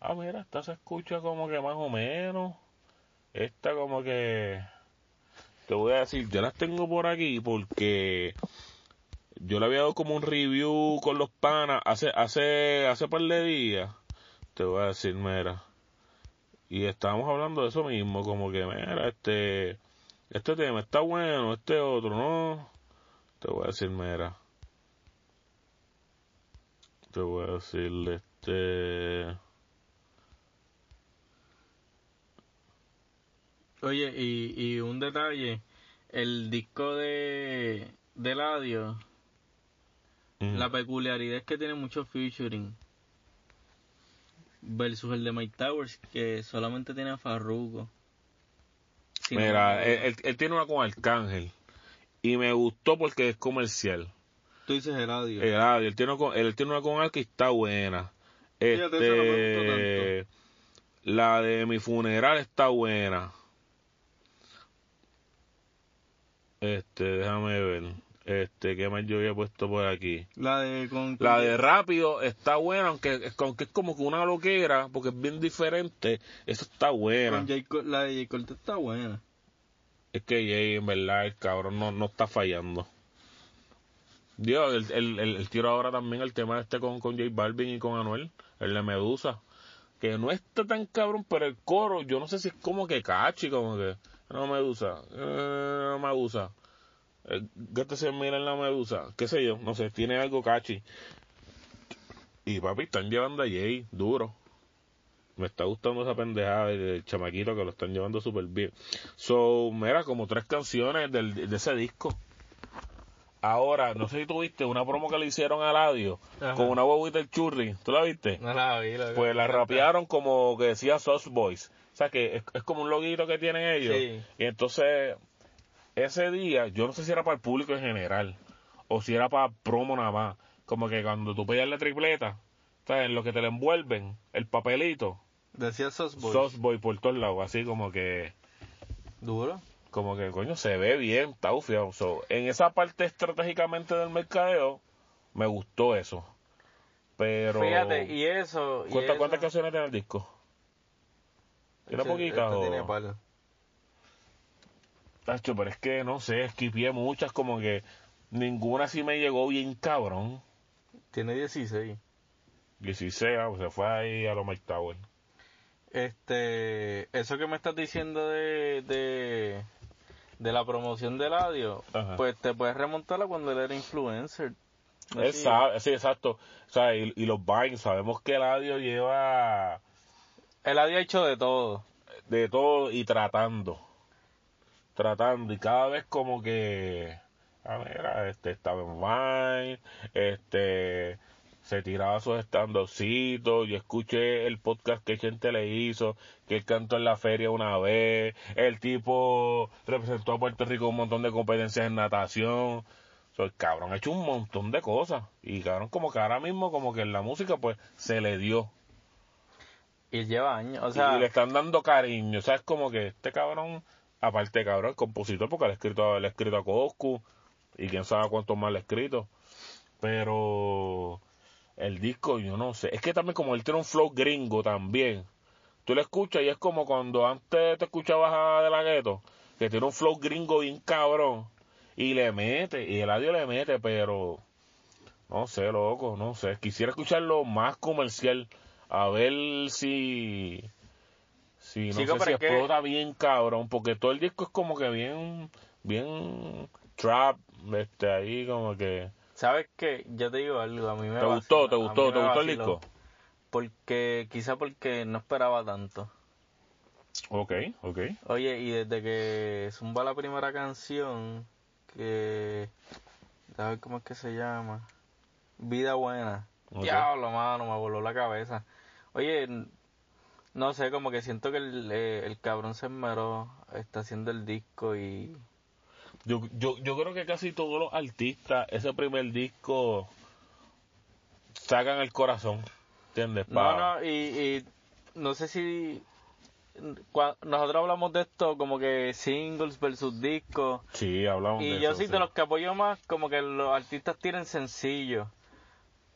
ah, mira, esta se escucha como que más o menos. Esta como que, te voy a decir, yo las tengo por aquí porque yo le había dado como un review con los panas hace, hace, hace par de días. Te voy a decir, mira. Y estábamos hablando de eso mismo, como que, mira, este, este tema está bueno, este otro, ¿no? Te voy a decir, mira. Te voy a decir, este... Oye, y, y un detalle, el disco de, de Ladio, Mm. la peculiaridad es que tiene mucho featuring versus el de Mike Towers, que solamente tiene a Farruko. Si Mira, él, tiene una con Arcángel. Y me gustó porque es comercial. Tú dices el audio. El audio, él tiene, con- él tiene una con Arca y está buena. Fíjate, no Este, la de mi funeral está buena. Este, déjame ver. Este, ¿qué más yo había puesto por aquí? la de con, La de rápido está buena, aunque, aunque es como que una loquera, porque es bien diferente. Eso está buena. con la de J. Cole está buena. Es que Jay, en verdad, el cabrón no, no está fallando. Dios, el, el, el, el tiro ahora también el tema este con, con J Balvin y con Anuel, el de Medusa. Que no está tan cabrón, pero el coro, yo no sé si es como que cachi, como que, no Medusa, eh, no Medusa. ¿Qué te se mira en la Medusa? ¿Qué sé yo? No sé, tiene algo cachi. Y papi, están llevando a Jay duro. Me está gustando esa pendejada del chamaquito que lo están llevando súper bien. So, mira, como tres canciones del, de ese disco. Ahora, no sé si tú viste una promo que le hicieron a Ladio Ajá. con una huevita del churri. ¿Tú la viste? No la vi. La Pues la rapearon como que decía Sauce Boys. O sea que es, es como un loguito que tienen ellos. Sí. Y entonces, ese día, yo no sé si era para el público en general o si era para promo nada más. Como que cuando tú pegas la tripleta, ¿sabes? En lo que te la envuelven, el papelito, Decía Sauce Boy. Sauce Boy por todos lados, así como que, Duro. como que, coño, se ve bien, está ufiado. So, en esa parte estratégicamente del mercadeo, me gustó eso. Pero, Fíjate, y eso. y ¿cuántas, eso- cuántas canciones tiene el disco? ¿Tiene Este- poquitas este o...? tiene par. Tacho, pero es que no sé, esquipié muchas, como que ninguna sí me llegó bien cabrón. Tiene 16. 16, ah, pues se fue ahí a los Mike Tower. Este, eso que me estás diciendo de, de, de la promoción del audio, Ajá. pues te puedes remontar a cuando él era influencer. Él Sí. exacto. O sea, y, y los Vines, sabemos que el audio lleva Él había hecho de todo. de todo y tratando. Tratando, y cada vez como que. A ver, este estaba en Vine, este. Se tiraba sus estandocitos. Yo escuché el podcast que gente le hizo, que él cantó en la feria una vez. El tipo representó a Puerto Rico un montón de competencias en natación. So, el cabrón ha hecho un montón de cosas. Y cabrón, como que ahora mismo, como que en la música, pues se le dio. Y lleva años. O Y- sea, y le están dando cariño. O sea, es como que este cabrón, aparte cabrón, el compositor, porque le ha escrito, ha escrito a Coscu y quién sabe cuántos más le ha escrito. Pero el disco, yo no sé. Es que también como él tiene un flow gringo también. Tú lo escuchas y es como cuando antes te escuchabas a De La Ghetto, que tiene un flow gringo bien cabrón. Y le mete, y el audio le mete, pero no sé, loco, no sé. Quisiera escucharlo más comercial, a ver si, si no Chico, sé si que- explota bien cabrón, porque todo el disco es como que bien, bien trap, este ahí como que. ¿sabes qué? Yo te digo algo, a mí me ¿Te gustó? ¿Te gustó? ¿Te gustó el disco? porque quizá porque no esperaba tanto. Ok, ok. Oye, y desde que zumba la primera canción, que... A ver cómo es que se llama. Vida Buena. Ok. Diablo, mano, me voló la cabeza. Oye, no sé, como que siento que el, eh, el cabrón se esmeró, está haciendo el disco y... Yo, yo, yo creo que casi todos los artistas, ese primer disco, sacan el corazón. ¿Entiendes? No, Pa- no, y, y no sé si... cua- nosotros hablamos de esto como que singles versus discos. Sí, hablamos de Y eso. yo soy sí. de los que apoyo más como que los artistas tienen sencillo.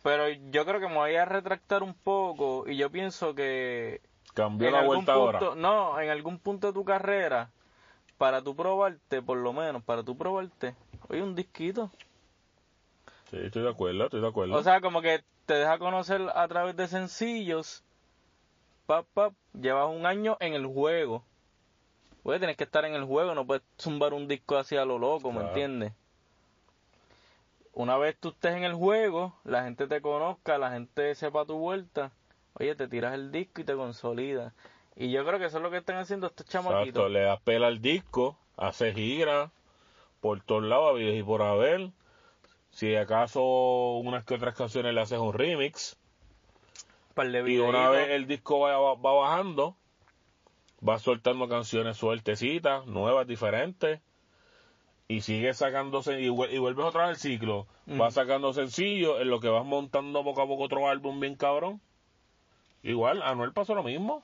Pero yo creo que me voy a retractar un poco y yo pienso que Cambió en la vuelta punto, ahora. no, en algún punto de tu carrera, para tú probarte, por lo menos, para tú probarte, oye, un disquito. Sí, estoy de acuerdo, estoy de acuerdo. O sea, como que te deja conocer a través de sencillos. Pap, pap, llevas un año en el juego. Oye, tienes que estar en el juego, no puedes zumbar un disco así a lo loco, ¿me entiendes? Una vez tú estés en el juego, la gente te conozca, la gente sepa tu vuelta, oye, te tiras el disco y te consolidas. Y yo creo que eso es lo que están haciendo estos Exacto, chamaquitos. le das pela al disco, hace gira por todos lados, y por haber. Si acaso unas que otras canciones le haces un remix, Par de y una vez el disco va, va bajando, va soltando canciones sueltecitas, nuevas, diferentes, y sigue sacándose, y, vuel- y vuelves otra vez el ciclo, Ujú. vas sacando sencillos, en lo que vas montando poco a poco otro álbum bien cabrón. Igual, a Anuel pasó lo mismo,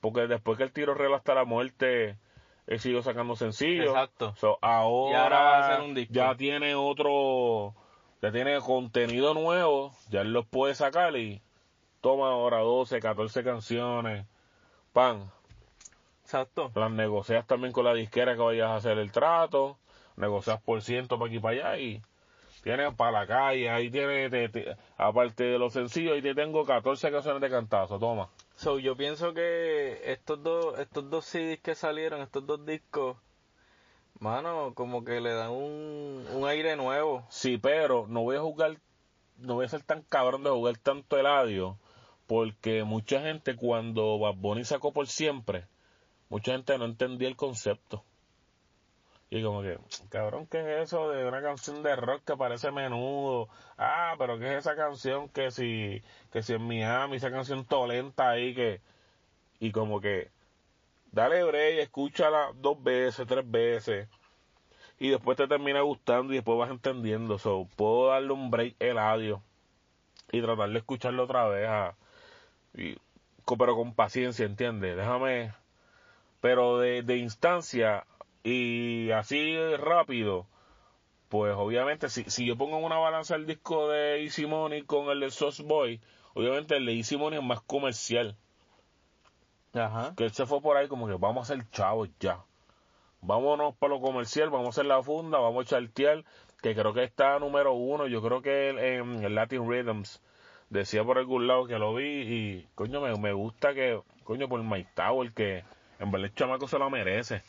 porque después que el tiro real hasta la muerte, él siguió sacando sencillos. Exacto. So, ahora, Y ahora va a hacer un disco. ya tiene otro, ya tiene contenido nuevo, ya él los puede sacar y toma ahora 12, 14 canciones, pan, Exacto. las negocias también con la disquera que vayas a hacer el trato, negocias por ciento para aquí y para allá y tienes para la calle, ahí tienes, te- te- aparte de los sencillos, ahí te tengo 14 canciones de cantazo, toma. So, yo pienso que estos dos, estos dos CDs que salieron, estos dos discos, mano, como que le dan un, un aire nuevo. Sí, pero no voy a jugar, no voy a ser tan cabrón de jugar tanto el audio, porque mucha gente cuando Bad Bunny sacó por siempre, mucha gente no entendía el concepto. Y como que, cabrón, ¿qué es eso de una canción de rock que parece menudo? Ah, pero ¿qué es esa canción que si, que si en Miami, esa canción tolenta ahí que, y como que, dale break, escúchala dos veces, tres veces, y después te termina gustando y después vas entendiendo. So, puedo darle un break el audio y tratar de escucharlo otra vez, a- y, pero con paciencia, ¿entiendes? Déjame, pero de, de instancia y así rápido, pues obviamente si, si yo pongo en una balanza el disco de Easy Money con el de Sauce Boy, obviamente el de Easy Money es más comercial. Ajá. Que él se fue por ahí como que vamos a ser chavos ya. Vámonos para lo comercial, vamos a hacer la funda, vamos a chartear, que creo que está número uno, yo creo que en el Latin Rhythms decía por algún lado que lo vi y coño me, me gusta que, coño por Mike Tower que en verdad el chamaco se lo merece.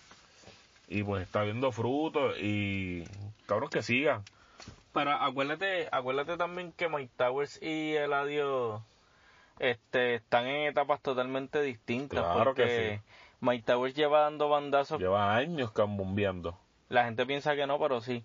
Y pues está viendo frutos y cabrón que siga. Pero acuérdate, acuérdate también que Mike Towers y Eladio este, están en etapas totalmente distintas. Claro que porque sí. Mike Towers lleva dando bandazos Lleva años cambumbeando. La gente piensa que no, pero sí.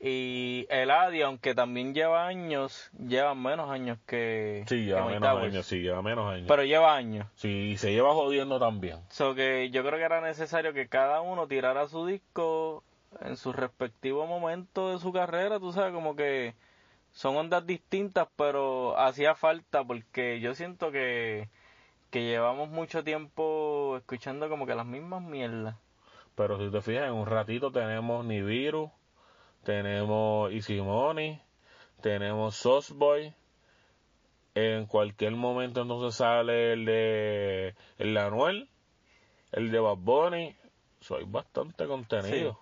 Y Eladio, aunque también lleva años, lleva menos años que, Sí, lleva menos años, sí, lleva menos años. Pero lleva años. Sí, y se lleva jodiendo también. So que yo creo que era necesario que cada uno tirara su disco en su respectivo momento de su carrera, tú sabes, como que son ondas distintas, pero hacía falta porque yo siento que, que llevamos mucho tiempo escuchando como que las mismas mierdas. Pero si te fijas, en un ratito tenemos Nibiru, tenemos Easy Money, tenemos Sauceboy. En cualquier momento entonces sale el de el de Anuel, el de Bad Bunny. So, hay bastante contenido.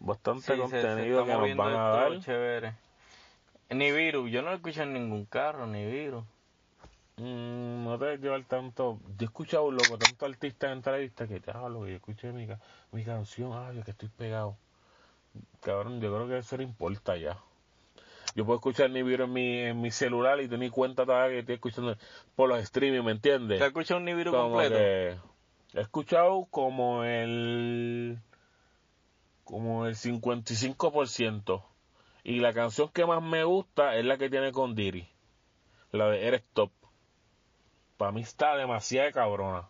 Bastante Sí, se- se contenido que nos van a dar. chévere. Ni virus, yo no lo escucho en ningún carro, ni virus. Mm, no te llevar tanto. Yo he escuchado, loco, tanto artista en entrevistas que ya lo que yo escuché mi, mi canción, ay, que estoy pegado. Cabrón, yo creo que eso le importa ya. yo puedo escuchar Nibiru en mi, en mi celular y ni cuenta todavía que estoy escuchando por los streaming, ¿me entiendes? ¿Te has escuchado un Nibiru Como completo? que he escuchado como el como el 55% y la canción que más me gusta es la que tiene con Diri la de Eres Top para mí está demasiado cabrona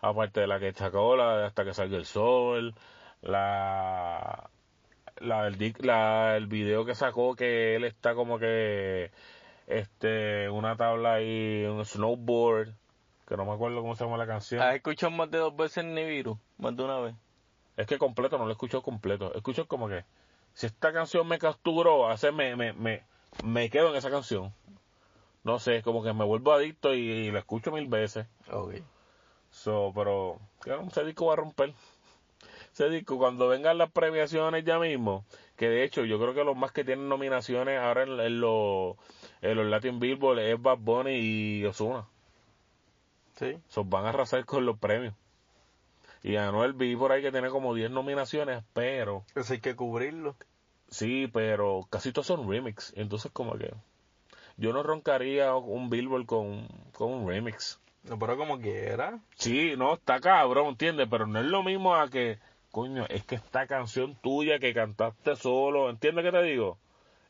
aparte de la que sacó la de hasta que salga el sol la la dic- la el video que sacó que él está como que este una tabla ahí un snowboard que no me acuerdo cómo se llama la canción ¿Has escuchado más de dos veces Nibiru? Más de una vez. es que completo no lo escucho completo escucho como que si esta canción me capturó hace me me me me quedo en esa canción no sé como que me vuelvo adicto y, y la escucho mil veces Ok. So, pero claro, ese disco va a romper. Disco, cuando vengan las premiaciones ya mismo, que de hecho yo creo que los más que tienen nominaciones ahora en, en los, en los Latin Billboard es Bad Bunny y Ozuna. Sí. So, van a arrasar con los premios. Y Anuel vi por ahí que tiene como 10 nominaciones, pero Eso hay que cubrirlo. sí, pero casi todos son remix. Entonces como que yo no roncaría un Billboard con, con un remix. No, pero como quiera. Sí, no, está cabrón, ¿entiendes? Pero no es lo mismo a que, coño, es que esta canción tuya que cantaste solo, ¿entiendes qué te digo?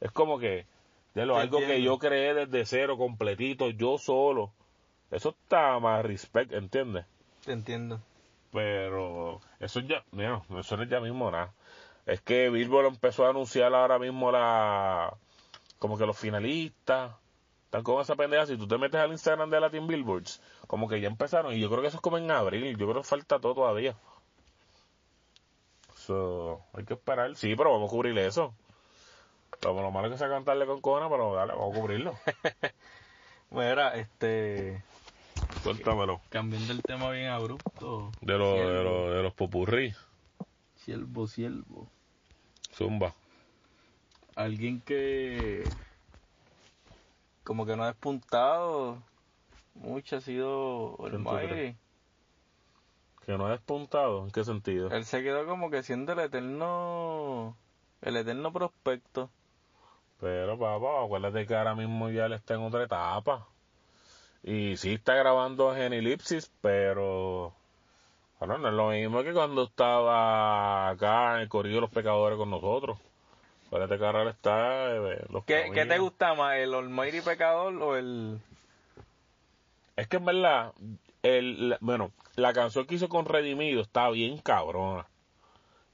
Es como que, de lo algo que yo creé desde cero, completito, yo solo. Eso está más respect, ¿entiendes? Te entiendo. Pero eso ya, mira, eso no es ya mismo nada. Es que Billboard empezó a anunciar ahora mismo la, como que los finalistas. Están con esa pendeja. Si tú te metes al Instagram de Latin Billboards, como que ya empezaron. Y yo creo que eso es como en abril. Yo creo que falta todo todavía. So, hay que esperar. Sí, pero vamos a cubrir eso. Lo, lo malo es que sea cantarle con cona, pero dale, vamos a cubrirlo. Mira, este. Cuéntamelo. Cambiando el tema bien abrupto. De, los de, los de los popurrí. Siervo, siervo. Zumba. Alguien que. Como que no ha despuntado. Mucho ha sido ¿Quién tú Almighty. Que no ha despuntado. ¿En qué sentido? Él se quedó como que siendo el eterno. El eterno prospecto. Pero, papá, acuérdate que ahora mismo ya él está en otra etapa. Y sí está grabando Genilipsis, pero. Bueno, no es lo mismo que cuando estaba acá en el Corrido de los Pecadores con nosotros. Acuérdate que ahora él está. eh, los ¿Qué, ¿Qué te gusta más, el Almighty pecador o el.? Es que en verdad, el, bueno, la canción que hizo con Redimido está bien cabrona.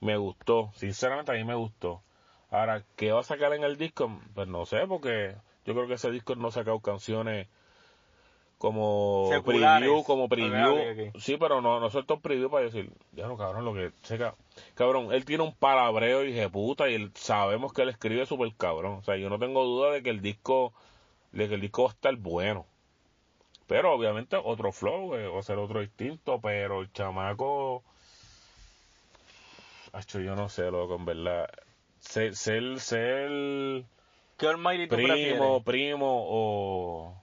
Me gustó, sinceramente a mí me gustó. Ahora, ¿qué va a sacar en el disco? Pues no sé, porque yo creo que ese disco no ha sacado canciones como Seculares. preview, como preview. Ok, ok. Sí, pero no, no suelto preview para decir, ya no, cabrón, lo que seca. Cabrón, él tiene un palabreo y de puta y él, sabemos que él escribe súper cabrón. O sea, yo no tengo duda de que el disco, de que el disco va a estar bueno. Pero obviamente otro flow, eh, va a ser otro distinto, pero el chamaco... Hacho, yo no sé, loco, en verdad. Ser, ser, ser ¿Qué Almighty primo, prefieres? primo o...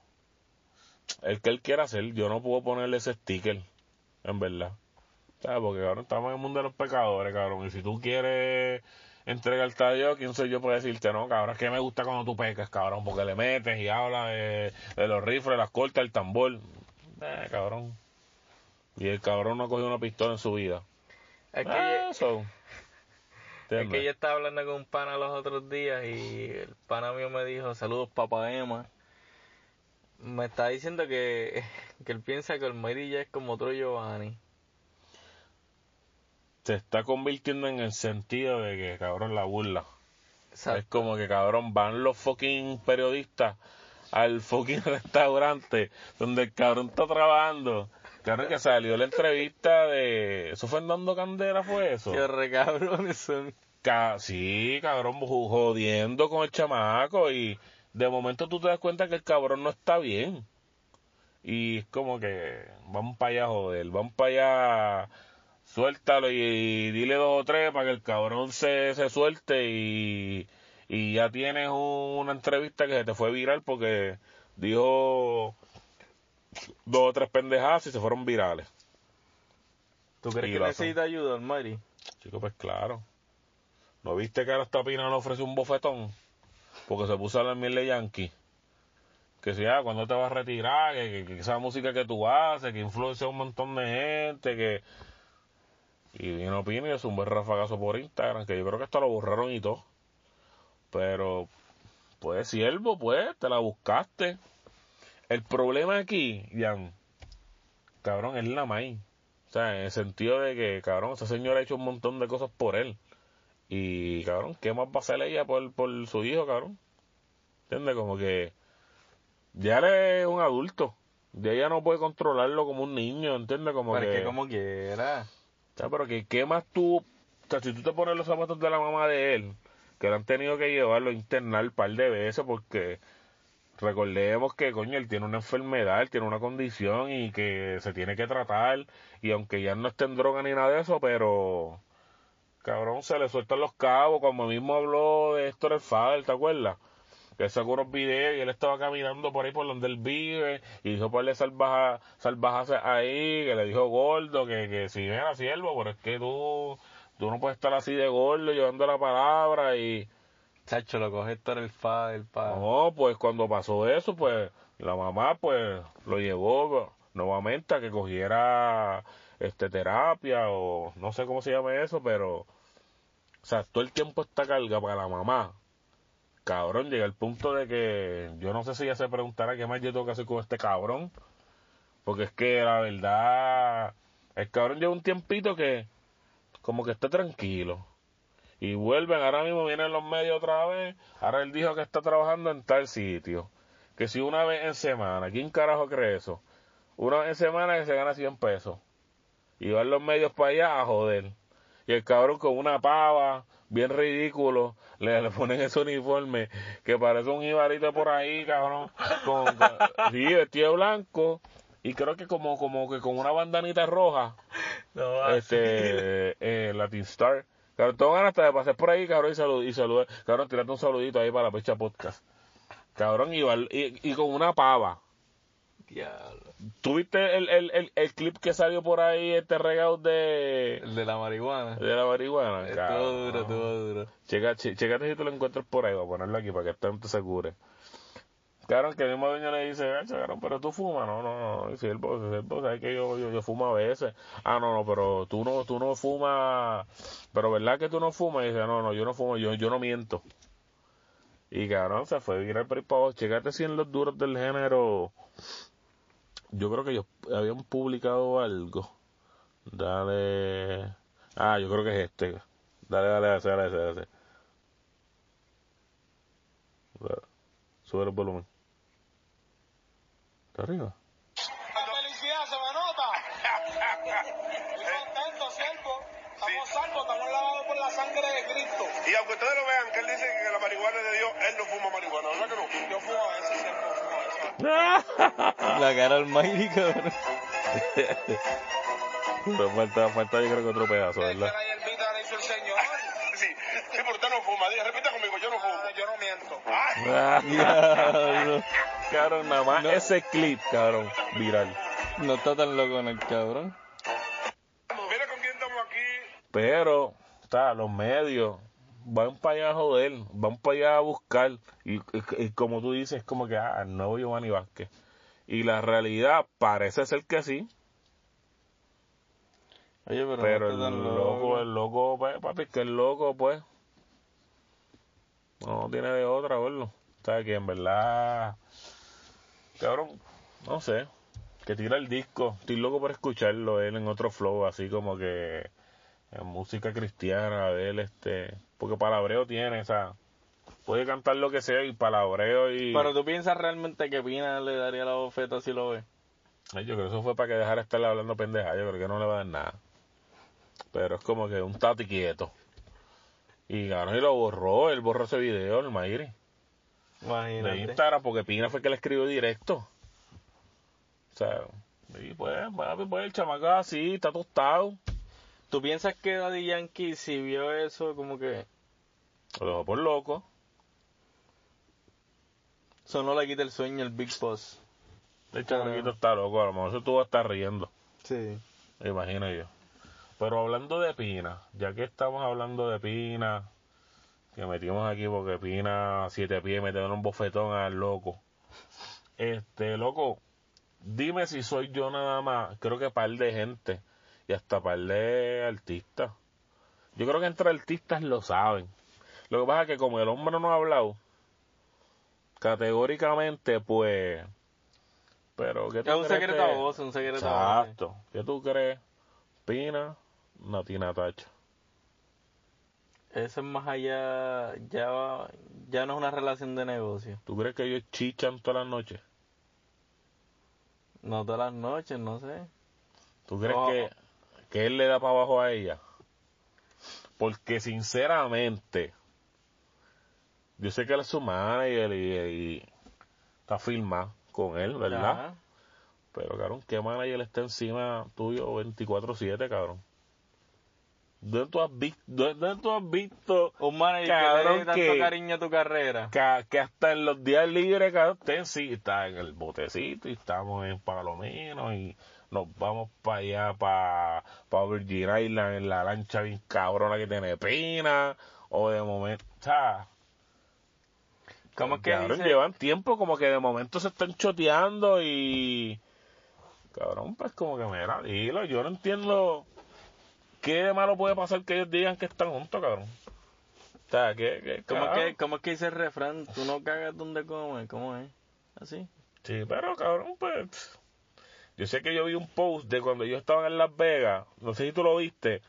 El que él quiera hacer, yo no puedo ponerle ese sticker, en verdad. ¿Sabes? Porque cabrón, estamos en el mundo de los pecadores, cabrón. Y si tú quieres entregarte a Dios, ¿quién soy yo para decirte, no, cabrón? Es que me gusta cuando tú pecas, cabrón, porque le metes y hablas de, de los rifles, las cortas, el tambor. Eh, cabrón. Y el cabrón no ha cogido una pistola en su vida. Es que, Ah, yo, so. es que yo estaba hablando con un pana los otros días y el pana mío me dijo, saludos papá Emma. Me está diciendo que, que él piensa que Almighty ya es como otro Giovanni. Se está convirtiendo en el sentido de que, cabrón, la burla. Es como que, cabrón, van los fucking periodistas al fucking restaurante donde el cabrón está trabajando. Cabrón, que salió la entrevista de... ¿Eso fue en Dando Candela, fue eso? Qué re cabrones son. Ca- sí, cabrón, jodiendo con el chamaco y de momento tú te das cuenta que el cabrón no está bien. Y es como que vamos para allá, joder, vamos para allá, suéltalo y, dile dos o tres para que el cabrón se, se suelte y, y ya tienes un- una entrevista que se te fue viral porque dijo dos o tres pendejadas y se fueron virales. ¿Tú crees Y que necesita ayuda Almighty? Chico, pues claro. ¿No viste que ahora esta pina le ofrece un bofetón? porque se puso a la miel de Yankee. Que si, ah, cuando te vas a retirar, que, que, que esa música que tú haces, que influencia a un montón de gente, que... Y vino Pino es un buen rafagazo por Instagram, que yo creo que hasta lo borraron y todo. Pero, pues, siervo, pues, te la buscaste. El problema aquí, Jan, cabrón, es la maíz. O sea, en el sentido de que, cabrón, esa señora ha hecho un montón de cosas por él. Y, cabrón, ¿qué más va a hacer ella por, por su hijo, cabrón? ¿Entiendes? Como que ya él es un adulto. Ya ella no puede controlarlo como un niño, ¿entiendes? Como Pero que... es que como quiera. Sea, pero que qué más tú, o sea, si tú te pones los zapatos de la mamá de él, que le han tenido que llevarlo a internar un par de veces porque recordemos que coño él tiene una enfermedad, él tiene una condición y que se tiene que tratar y aunque ya no esté en droga ni nada de eso, pero cabrón se le sueltan los cabos, como mismo habló de Héctor el Fader, ¿te acuerdas? Que sacó unos videos y él estaba caminando por ahí por donde él vive y hizo par de salvaja, salvajas ahí, que le dijo gordo, que, que si era siervo, pero es que tú, tú no puedes estar así de gordo llevando la palabra y... Chacho, lo coge Héctor el fa, el. No, pues cuando pasó eso, pues la mamá pues lo llevó nuevamente a que cogiera este terapia o no sé cómo se llama eso, pero o sea, todo el tiempo está carga para la mamá cabrón, llega el punto de que yo no sé si ella se preguntará qué más yo tengo que hacer con este cabrón. Porque es que la verdad, el cabrón lleva un tiempito que como que está tranquilo. Y vuelven, ahora mismo vienen los medios otra vez. Ahora él dijo que está trabajando en tal sitio. Que si una vez en semana, ¿quién carajo cree eso? Una vez en semana que se gana 100 pesos. Y van los medios para allá a joder. Y el cabrón con una pava, bien ridículo, le, le ponen ese uniforme que parece un ibarito por ahí, cabrón, con, con sí, vestido blanco y creo que como como que con una bandanita roja, No, este, eh, Latin Star. Cabrón, tengo ganas hasta de pasar por ahí, cabrón, y salud, y salud, cabrón, tirate un saludito ahí para la pecha podcast. Cabrón, y, y, y con una pava. Diablo. ¿Tuviste el, el, el, el clip que salió por ahí, este regalo de, El de la marihuana. de la marihuana? Estuvo duro, estuvo duro. Checa, che- checate si tú lo encuentras por ahí, voy a ponerlo aquí para que estén te segure. Claro, que el mismo dueño le dice, "Gacho, cabrón, pero tú fumas, no, no, no, y si él, pues, él, pues, sabe que yo, yo, yo fumo a veces. Ah, no, no, pero tú no, tú no fumas, pero verdad que tú no fumas, y dice, no, no, yo no fumo, yo, yo no miento. Y cabrón, se fue viral por ahí para. Checate si en los duros del género, yo creo que ellos habían publicado algo. Dale, ah, yo creo que es este. Dale, dale, dale, dale, dale, dale. Sube el volumen. ¿Está arriba? La felicidad se me nota. Estoy contento, siervo. Estamos salvos, estamos lavados por la sangre de Cristo. Y aunque ustedes lo vean, que él dice que la marihuana es de Dios, él no fuma marihuana, ¿verdad que no? Yo fumo a veces, siervo, fumo a veces. La cara al Mayri, cabrón. Pero falta, falta yo creo que otro pedazo, ¿verdad? la hierbita la hizo el Señor. Sí, sí, pero usted no fuma. Diga, repita conmigo, yo no fumo. Ah, Yo no miento. Ah, cabrón, nada más ese clip, cabrón, viral. No está tan loco en el cabrón. mira con quién estamos aquí. Pero, está, los medios van para allá a joder, van para allá a buscar. Y, y- y como tú dices, es como que, ah, el nuevo Giovanni Vázquez. Y la realidad parece ser que sí, Oye, pero, pero no el loco, el loco, pues, papi, que el loco, pues, no tiene de otra, verlo. O sea, que en verdad, cabrón, no sé, que tira el disco. Estoy loco por escucharlo él en otro flow, así como que en música cristiana, de él, este, porque palabreo tiene, o sea, puede cantar lo que sea y palabreo y... Pero tú piensas realmente que Pina le daría la bofeta si lo ve. Ay, Yo creo que eso fue para que dejara de estar hablando pendeja. Yo creo que no le va a dar nada. Pero es como que un tati quieto. Y ganó y lo borró. Él borró ese video, el Mayri. De Imagínate. Instagram, porque Pina fue que le escribió directo. O sea, y pues, pues el chamaco así, está tostado. ¿Tú piensas que Daddy Yankee si vio eso como que Lo dejó por loco. eso no le quita el sueño el Big Boss? El chamaquito está loco. A lo mejor se tuvo a estar riendo. Sí. Me imagino yo. Pero hablando de Pina, ya que estamos hablando de Pina, que metimos aquí porque Pina a siete pies me un bofetón al loco. Este, loco, dime si soy yo nada más, creo que par de gente y hasta par de artistas. Yo creo que entre artistas lo saben. Lo que pasa es que como el hombre no ha hablado, categóricamente, pues... Pero, ¿qué tú Es un crees secreto a un secreto a voces. Exacto. ¿Qué tú crees? Pina, Natina Tacha. Eso es más allá, ya, ya no es una relación de negocio. ¿Tú crees que ellos chichan todas las noches? No todas las noches, no sé. ¿Tú crees que, que él le da para abajo a ella? Porque sinceramente, yo sé que él es su manager y, y está firmado con él, ¿verdad? Ajá. Pero, cabrón, ¿qué manager está encima tuyo 24-7, cabrón? ¿Dónde tú has visto, dónde tú has visto Un manager que le dé tanto cariño a tu carrera. que, que hasta en los días libres, cabrón, usted sí está en el botecito y estamos en Palomino y nos vamos para allá, para pa Virgin Island en la lancha bien cabrona que tiene pina, o de momento, o sea, ¿Cómo es que cabrón, dice? llevan tiempo como que de momento se están choteando y, cabrón, pues como que mira, dilo, yo no entiendo qué de malo puede pasar que ellos digan que están juntos, cabrón. O sea, que, que ¿Cómo es cabrón. que, ¿Cómo es que dice el refrán? Tú no cagas donde comes. ¿Cómo es? ¿Así? Sí, pero cabrón, pues. Yo sé que yo vi un post de cuando yo estaba en Las Vegas, no sé si tú lo viste,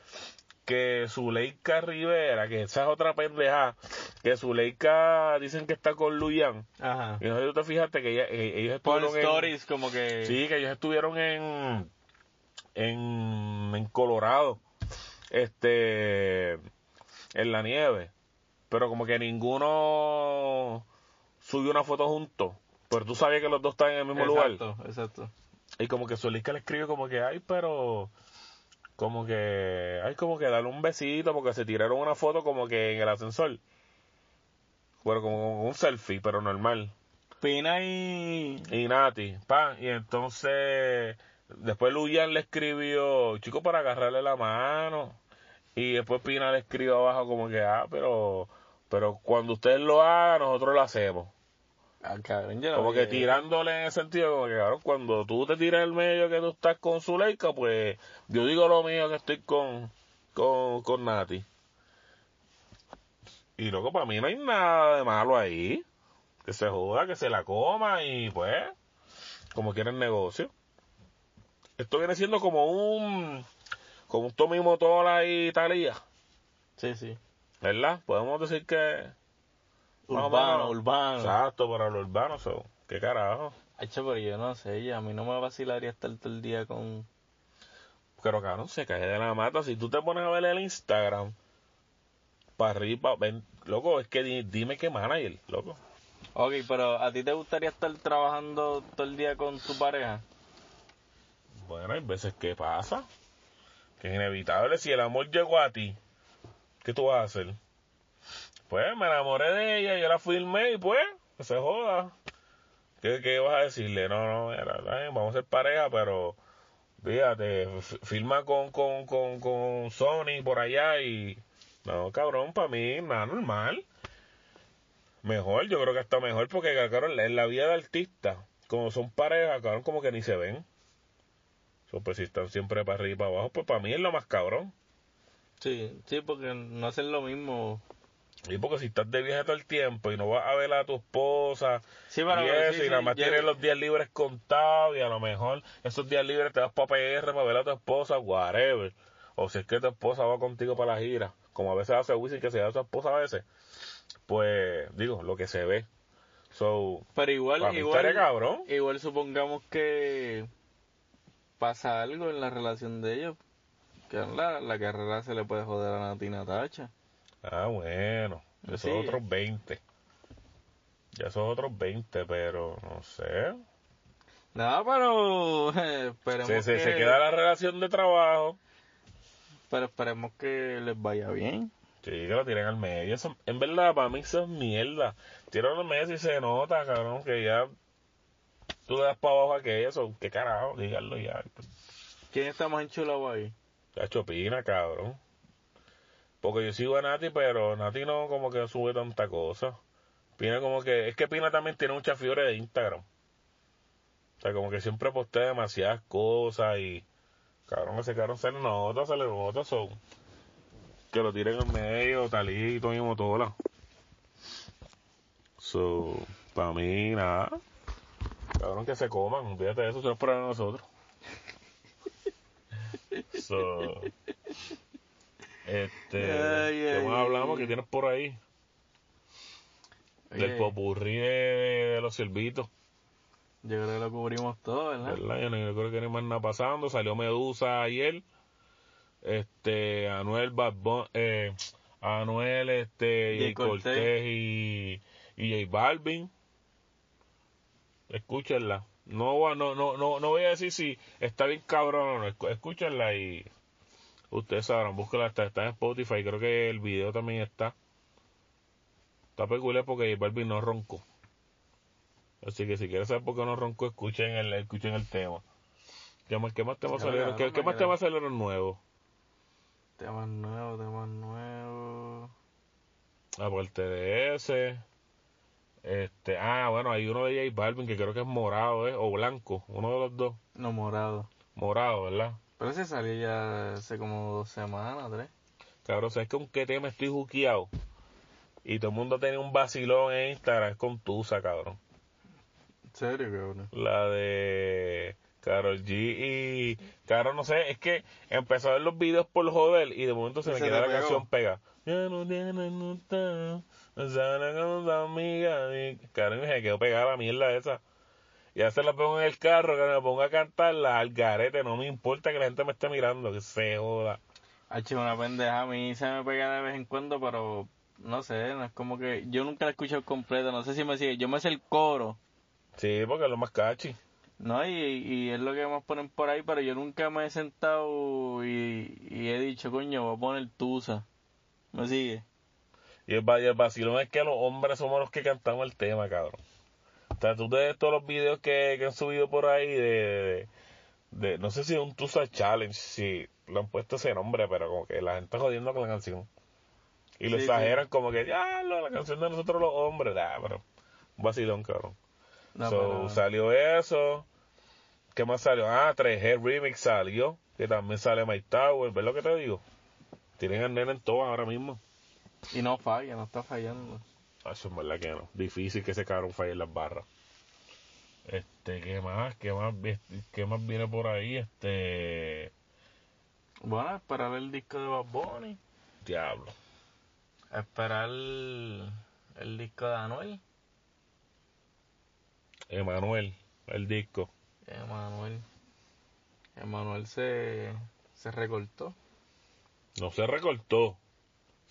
que Zuleika Rivera, que esa es otra pendeja, que Zuleika dicen que está con Luyan. Ajá. Y no sé si tú te fijaste que ella- eh, ellos Por estuvieron en. stories como que... Sí, que ellos estuvieron en. En, en Colorado. Este. En la nieve. Pero como que ninguno subió una foto juntos. Pero tú sabías que los dos están en el mismo lugar. Exacto, exacto. Y como que Zuleika le escribe como que, ay, pero... Como que, ay, como que darle un besito porque se tiraron una foto como que en el ascensor. Bueno, como un selfie, pero normal. Pina y... Y Nati, pa, y entonces después Luyan le escribió, chico, para agarrarle la mano. Y después Pina le escribió abajo como que, ah, pero, pero cuando ustedes lo hagan, nosotros lo hacemos. Ah, cabrón, yo no Como que tirándole en el sentido, como que, cabrón, cuando tú te tiras el medio que tú estás con Zuleika, pues yo digo lo mío que estoy con, con, con Nati. Y luego para mí no hay nada de malo ahí. Que se joda, que se la coma y pues, como quiera el negocio. Esto viene siendo como un, como un Tommy Motola y Talía, Sí, sí. ¿verdad? Podemos decir que... Urbano, urbano. Exacto, para los urbanos, so, ¿qué carajo? Hecho, pero yo no sé, a mí no me vacilaría estar todo el día con... Pero cabrón, se cae de la mata. Si tú te pones a ver el Instagram, para arriba, ven, loco, es que di- dime qué manager, loco. Ok, pero ¿a ti te gustaría estar trabajando todo el día con tu pareja? Bueno, hay veces que pasa, que es inevitable. Si el amor llegó a ti, ¿qué tú vas a hacer? Pues me enamoré de ella, yo la filmé y pues, que se joda. ¿Qué, qué vas a decirle? No, no, eh, vamos a ser pareja, pero fíjate, f- filma con, con, con, con Sony por allá y... No, cabrón, para mí, nada normal. Mejor, yo creo que hasta mejor porque, cabrón, en la vida de artista, como son parejas, cabrón, como que ni se ven. So, pues si están siempre para arriba y para abajo, pues para mí es lo más cabrón. Sí, sí, porque no hacen lo mismo. Y porque si estás de viaje todo el tiempo y no vas a ver a tu esposa Sí, y eso, sí, y nada más tienes los días libres contados y a lo mejor esos días libres te vas para PR para ver a tu esposa, whatever. O si es que tu esposa va contigo para la gira, como a veces hace Wisin que se da a su esposa a veces, pues digo, lo que se ve. So, Pero igual, igual, cabrón. igual supongamos que pasa algo en la relación de ellos. Que la, la carrera se le puede joder a Nati Natacha. Ah, bueno, esos Sí. otros 20. Ya esos otros 20, pero no sé. Nada, pero eh, esperemos Se, se, que, se queda la relación de trabajo. pero esperemos que les vaya bien. Sí, que lo tiren al medio. Eso- en verdad, para mí eso es mierda. Tiran al medio y se nota, cabrón, que ya tú le das para abajo a que eso. ¿Qué carajo? Díganlo ya. ¿Quién está más enchulado ahí? Ya chopina, cabrón. Porque yo sigo a Nati, pero Nati no como que sube tanta cosa. Pina como que, es que Pina también tiene mucha fiebre de Instagram. O sea, como que siempre postea demasiadas cosas y, cabrón, ese cabrón se le nota, se le nota, son, que lo tiren en medio, talito y motola. So, para mí, nada. Cabrón, que se coman, fíjate eso, se lo para nosotros. So, este, ¿qué más hablamos? que tienes por ahí? Del popurrí de, de los silbitos. Yo creo que lo cubrimos todo, ¿verdad? ¿verdad? Yo no creo que ni más nada pasando. Salió Medusa ayer. Este, Anuel Bad Bun- eh, Anuel, este, Jay Cortés Cortés. y, y J Balvin. Escúchenla. No, no, no, no, no voy a decir si está bien cabrón o no. Escúchenla y ustedes sabrán. Búsquenla. Está, está en Spotify. Creo que el video también está. Está peculiar porque J Balvin no roncó. Así que si quieres saber por qué no ronco, escuchen el, escuchen el tema. ¿Qué más, qué más temas salieron? ¿Qué, qué más temas salieron nuevos? Temas nuevos, temas nuevos. Aparte de ese. Este, ah, bueno, hay uno de J Balvin que creo que es morado, ¿eh? O blanco, uno de los dos. No, morado. Morado, ¿verdad? Pero ese salió ya hace como dos semanas, tres. Cabrón, ¿sabes con qué tema estoy juqueado? Y todo el mundo tenía un vacilón en Instagram, es con Tusa, cabrón. ¿En serio, cabrón? La de Carol G y... Cabrón, no sé, es que empezó a ver los videos por joder y de momento se me queda la pegó. canción pega. Ya no tiene no está, sale con amiga y... Cabrón, me quedó pegada la mierda esa. Y ya se la pongo en el carro, que me ponga a cantarla al garete, no me importa que la gente me esté mirando, que se joda. H, una pendeja, a mí se me pega de vez en cuando, pero no sé, no es como que yo nunca la he escuchado completa, no sé si me sigue, yo me sé el coro, Sí, porque es lo más cachi. ¿no? Y, y es lo que más ponen por ahí, pero yo nunca me he sentado y, y he dicho, coño, voy a poner Tusa, ¿me sigue? Y el, va- y el vacilón es que los hombres somos los que cantamos el tema, cabrón. O sea, tú te ves todos los videos que, que han subido por ahí de, de, de- no sé si es un Tusa Challenge, si le han puesto ese nombre, pero como que la gente jodiendo con la canción. Y lo Sí, exageran como que, ya, lo- la canción de nosotros los hombres, nah, pero un vacilón, cabrón. No, So, pero- salió eso. ¿Qué más salió? Ah, 3G Remix salió, que también sale My Tower, ¿ves lo que te digo? Tienen al nene en todo ahora mismo. y no falla, no está fallando. Eso es verdad que no. Difícil que ese cabrón falle en las barras. Este, ¿qué más? ¿Qué más, qué más viene por ahí? Este, Bueno, esperar el disco de Bad Bunny, diablo. esperar el, el disco de Anuel, Emanuel, el disco. Emanuel, Emanuel se, se recortó. No se recortó.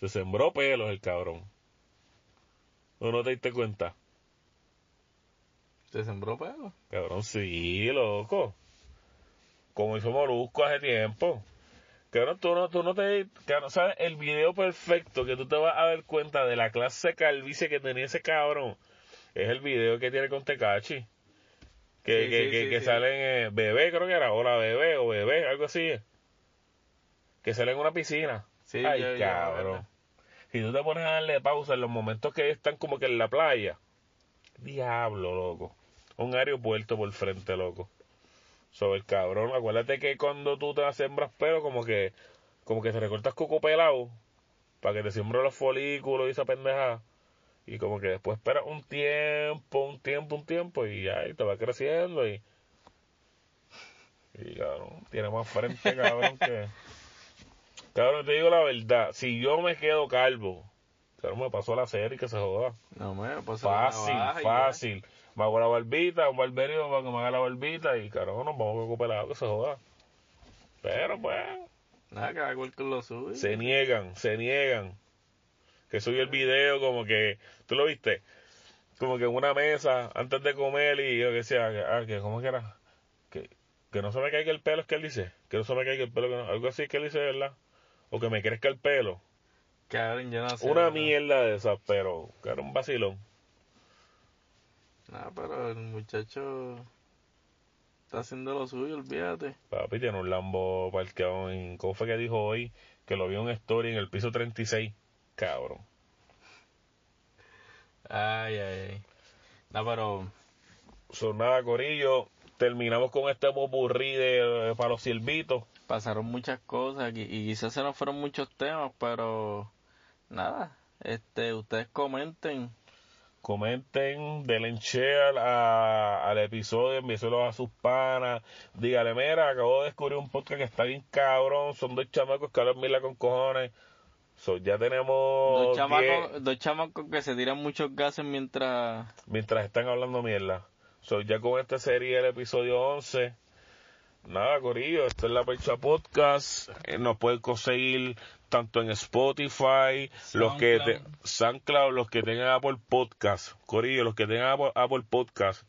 Se sembró pelos el cabrón. ¿O no te diste cuenta? Se sembró pelo. Cabrón, sí, loco. Como hizo Molusco hace tiempo. Cabrón, tú no, tú no te... Cabrón, ¿sabes? El video perfecto que tú te vas a dar cuenta de la clase de calvicie que tenía ese cabrón es el video que tiene con Tecachi. Que, Sí, que, sí, que, sí, que sí. sale en eh, Bebé, creo que era. Hola, Bebé o Bebé, algo así. Que sale en una piscina. Sí, Ay, yo- yo- cabrón. Si tú te pones a darle pausa en los momentos que están como que en la playa. Diablo, loco. Un aeropuerto por frente, loco. Sobre el cabrón. Acuérdate que cuando tú te sembras pelo, como que, como que te recortas coco pelado. Para que te siembren los folículos y esa pendeja. Y como que después esperas un tiempo, un tiempo, un tiempo. Y ya, te va creciendo. Y, y cabrón, tiene más frente, cabrón, que. Cabrón, te digo la verdad. Si yo me quedo calvo, cabrón, me pasó la serie que se joda. No me pues Fácil, fácil. Me hago la barbita, un barberio para que me haga la barbita y cabrón, nos vamos a recuperar que se joda. Pero pues, Nada, cada cual con lo suyo. se niegan, se niegan. Que subí el video como que, ¿tú lo viste? Como que en una mesa, antes de comer y yo que decía, que, ah, que, ¿cómo que era? Que, que no se me caiga el pelo, es que él dice. Que no se me caiga el pelo, que no- algo así que él dice, ¿verdad? O que me crezca el pelo. Cabrón, yo no sé. Una ¿verdad? mierda de esas, pero, era un vacilón. Nada, pero el muchacho está haciendo lo suyo, olvídate. Papi tiene un Lambo parqueado en... ¿Cómo fue que dijo hoy? Que lo vio en Story en el piso 36. Cabrón. Ay, ay, ay. No, pero Son nada, Corillo. Terminamos con este popurrí de, para los siervitos. pasaron muchas cosas y, y quizás se nos fueron muchos temas, pero nada, este, ustedes comenten, Comenten, denle share a- al episodio, envíeselo a sus panas. Dígale, mira, acabo de descubrir un podcast que está bien cabrón. Son dos chamacos que hablan mila con cojones. So, ya tenemos dos 10 chamacos, dos chamacos que se tiran muchos gases mientras mientras están hablando mierda. So, ya con esta serie el episodio 11. Nada, Corillo, esto es la Percha Podcast. Eh, nos pueden conseguir tanto en Spotify, los que te, SoundCloud, los que tengan Apple Podcast. Corillo, los que tengan Apple, Apple Podcast,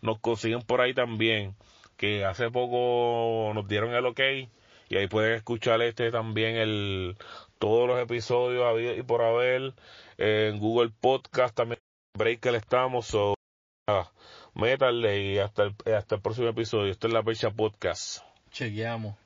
nos consiguen por ahí también. Que hace poco nos dieron el ok. Y ahí pueden escuchar este también, el todos los episodios habidos y por haber. Eh, en Google Podcast también, Breaker estamos. So, nada, métanle y hasta el, hasta el próximo episodio. Esto es la Percha Podcast. chequeamos.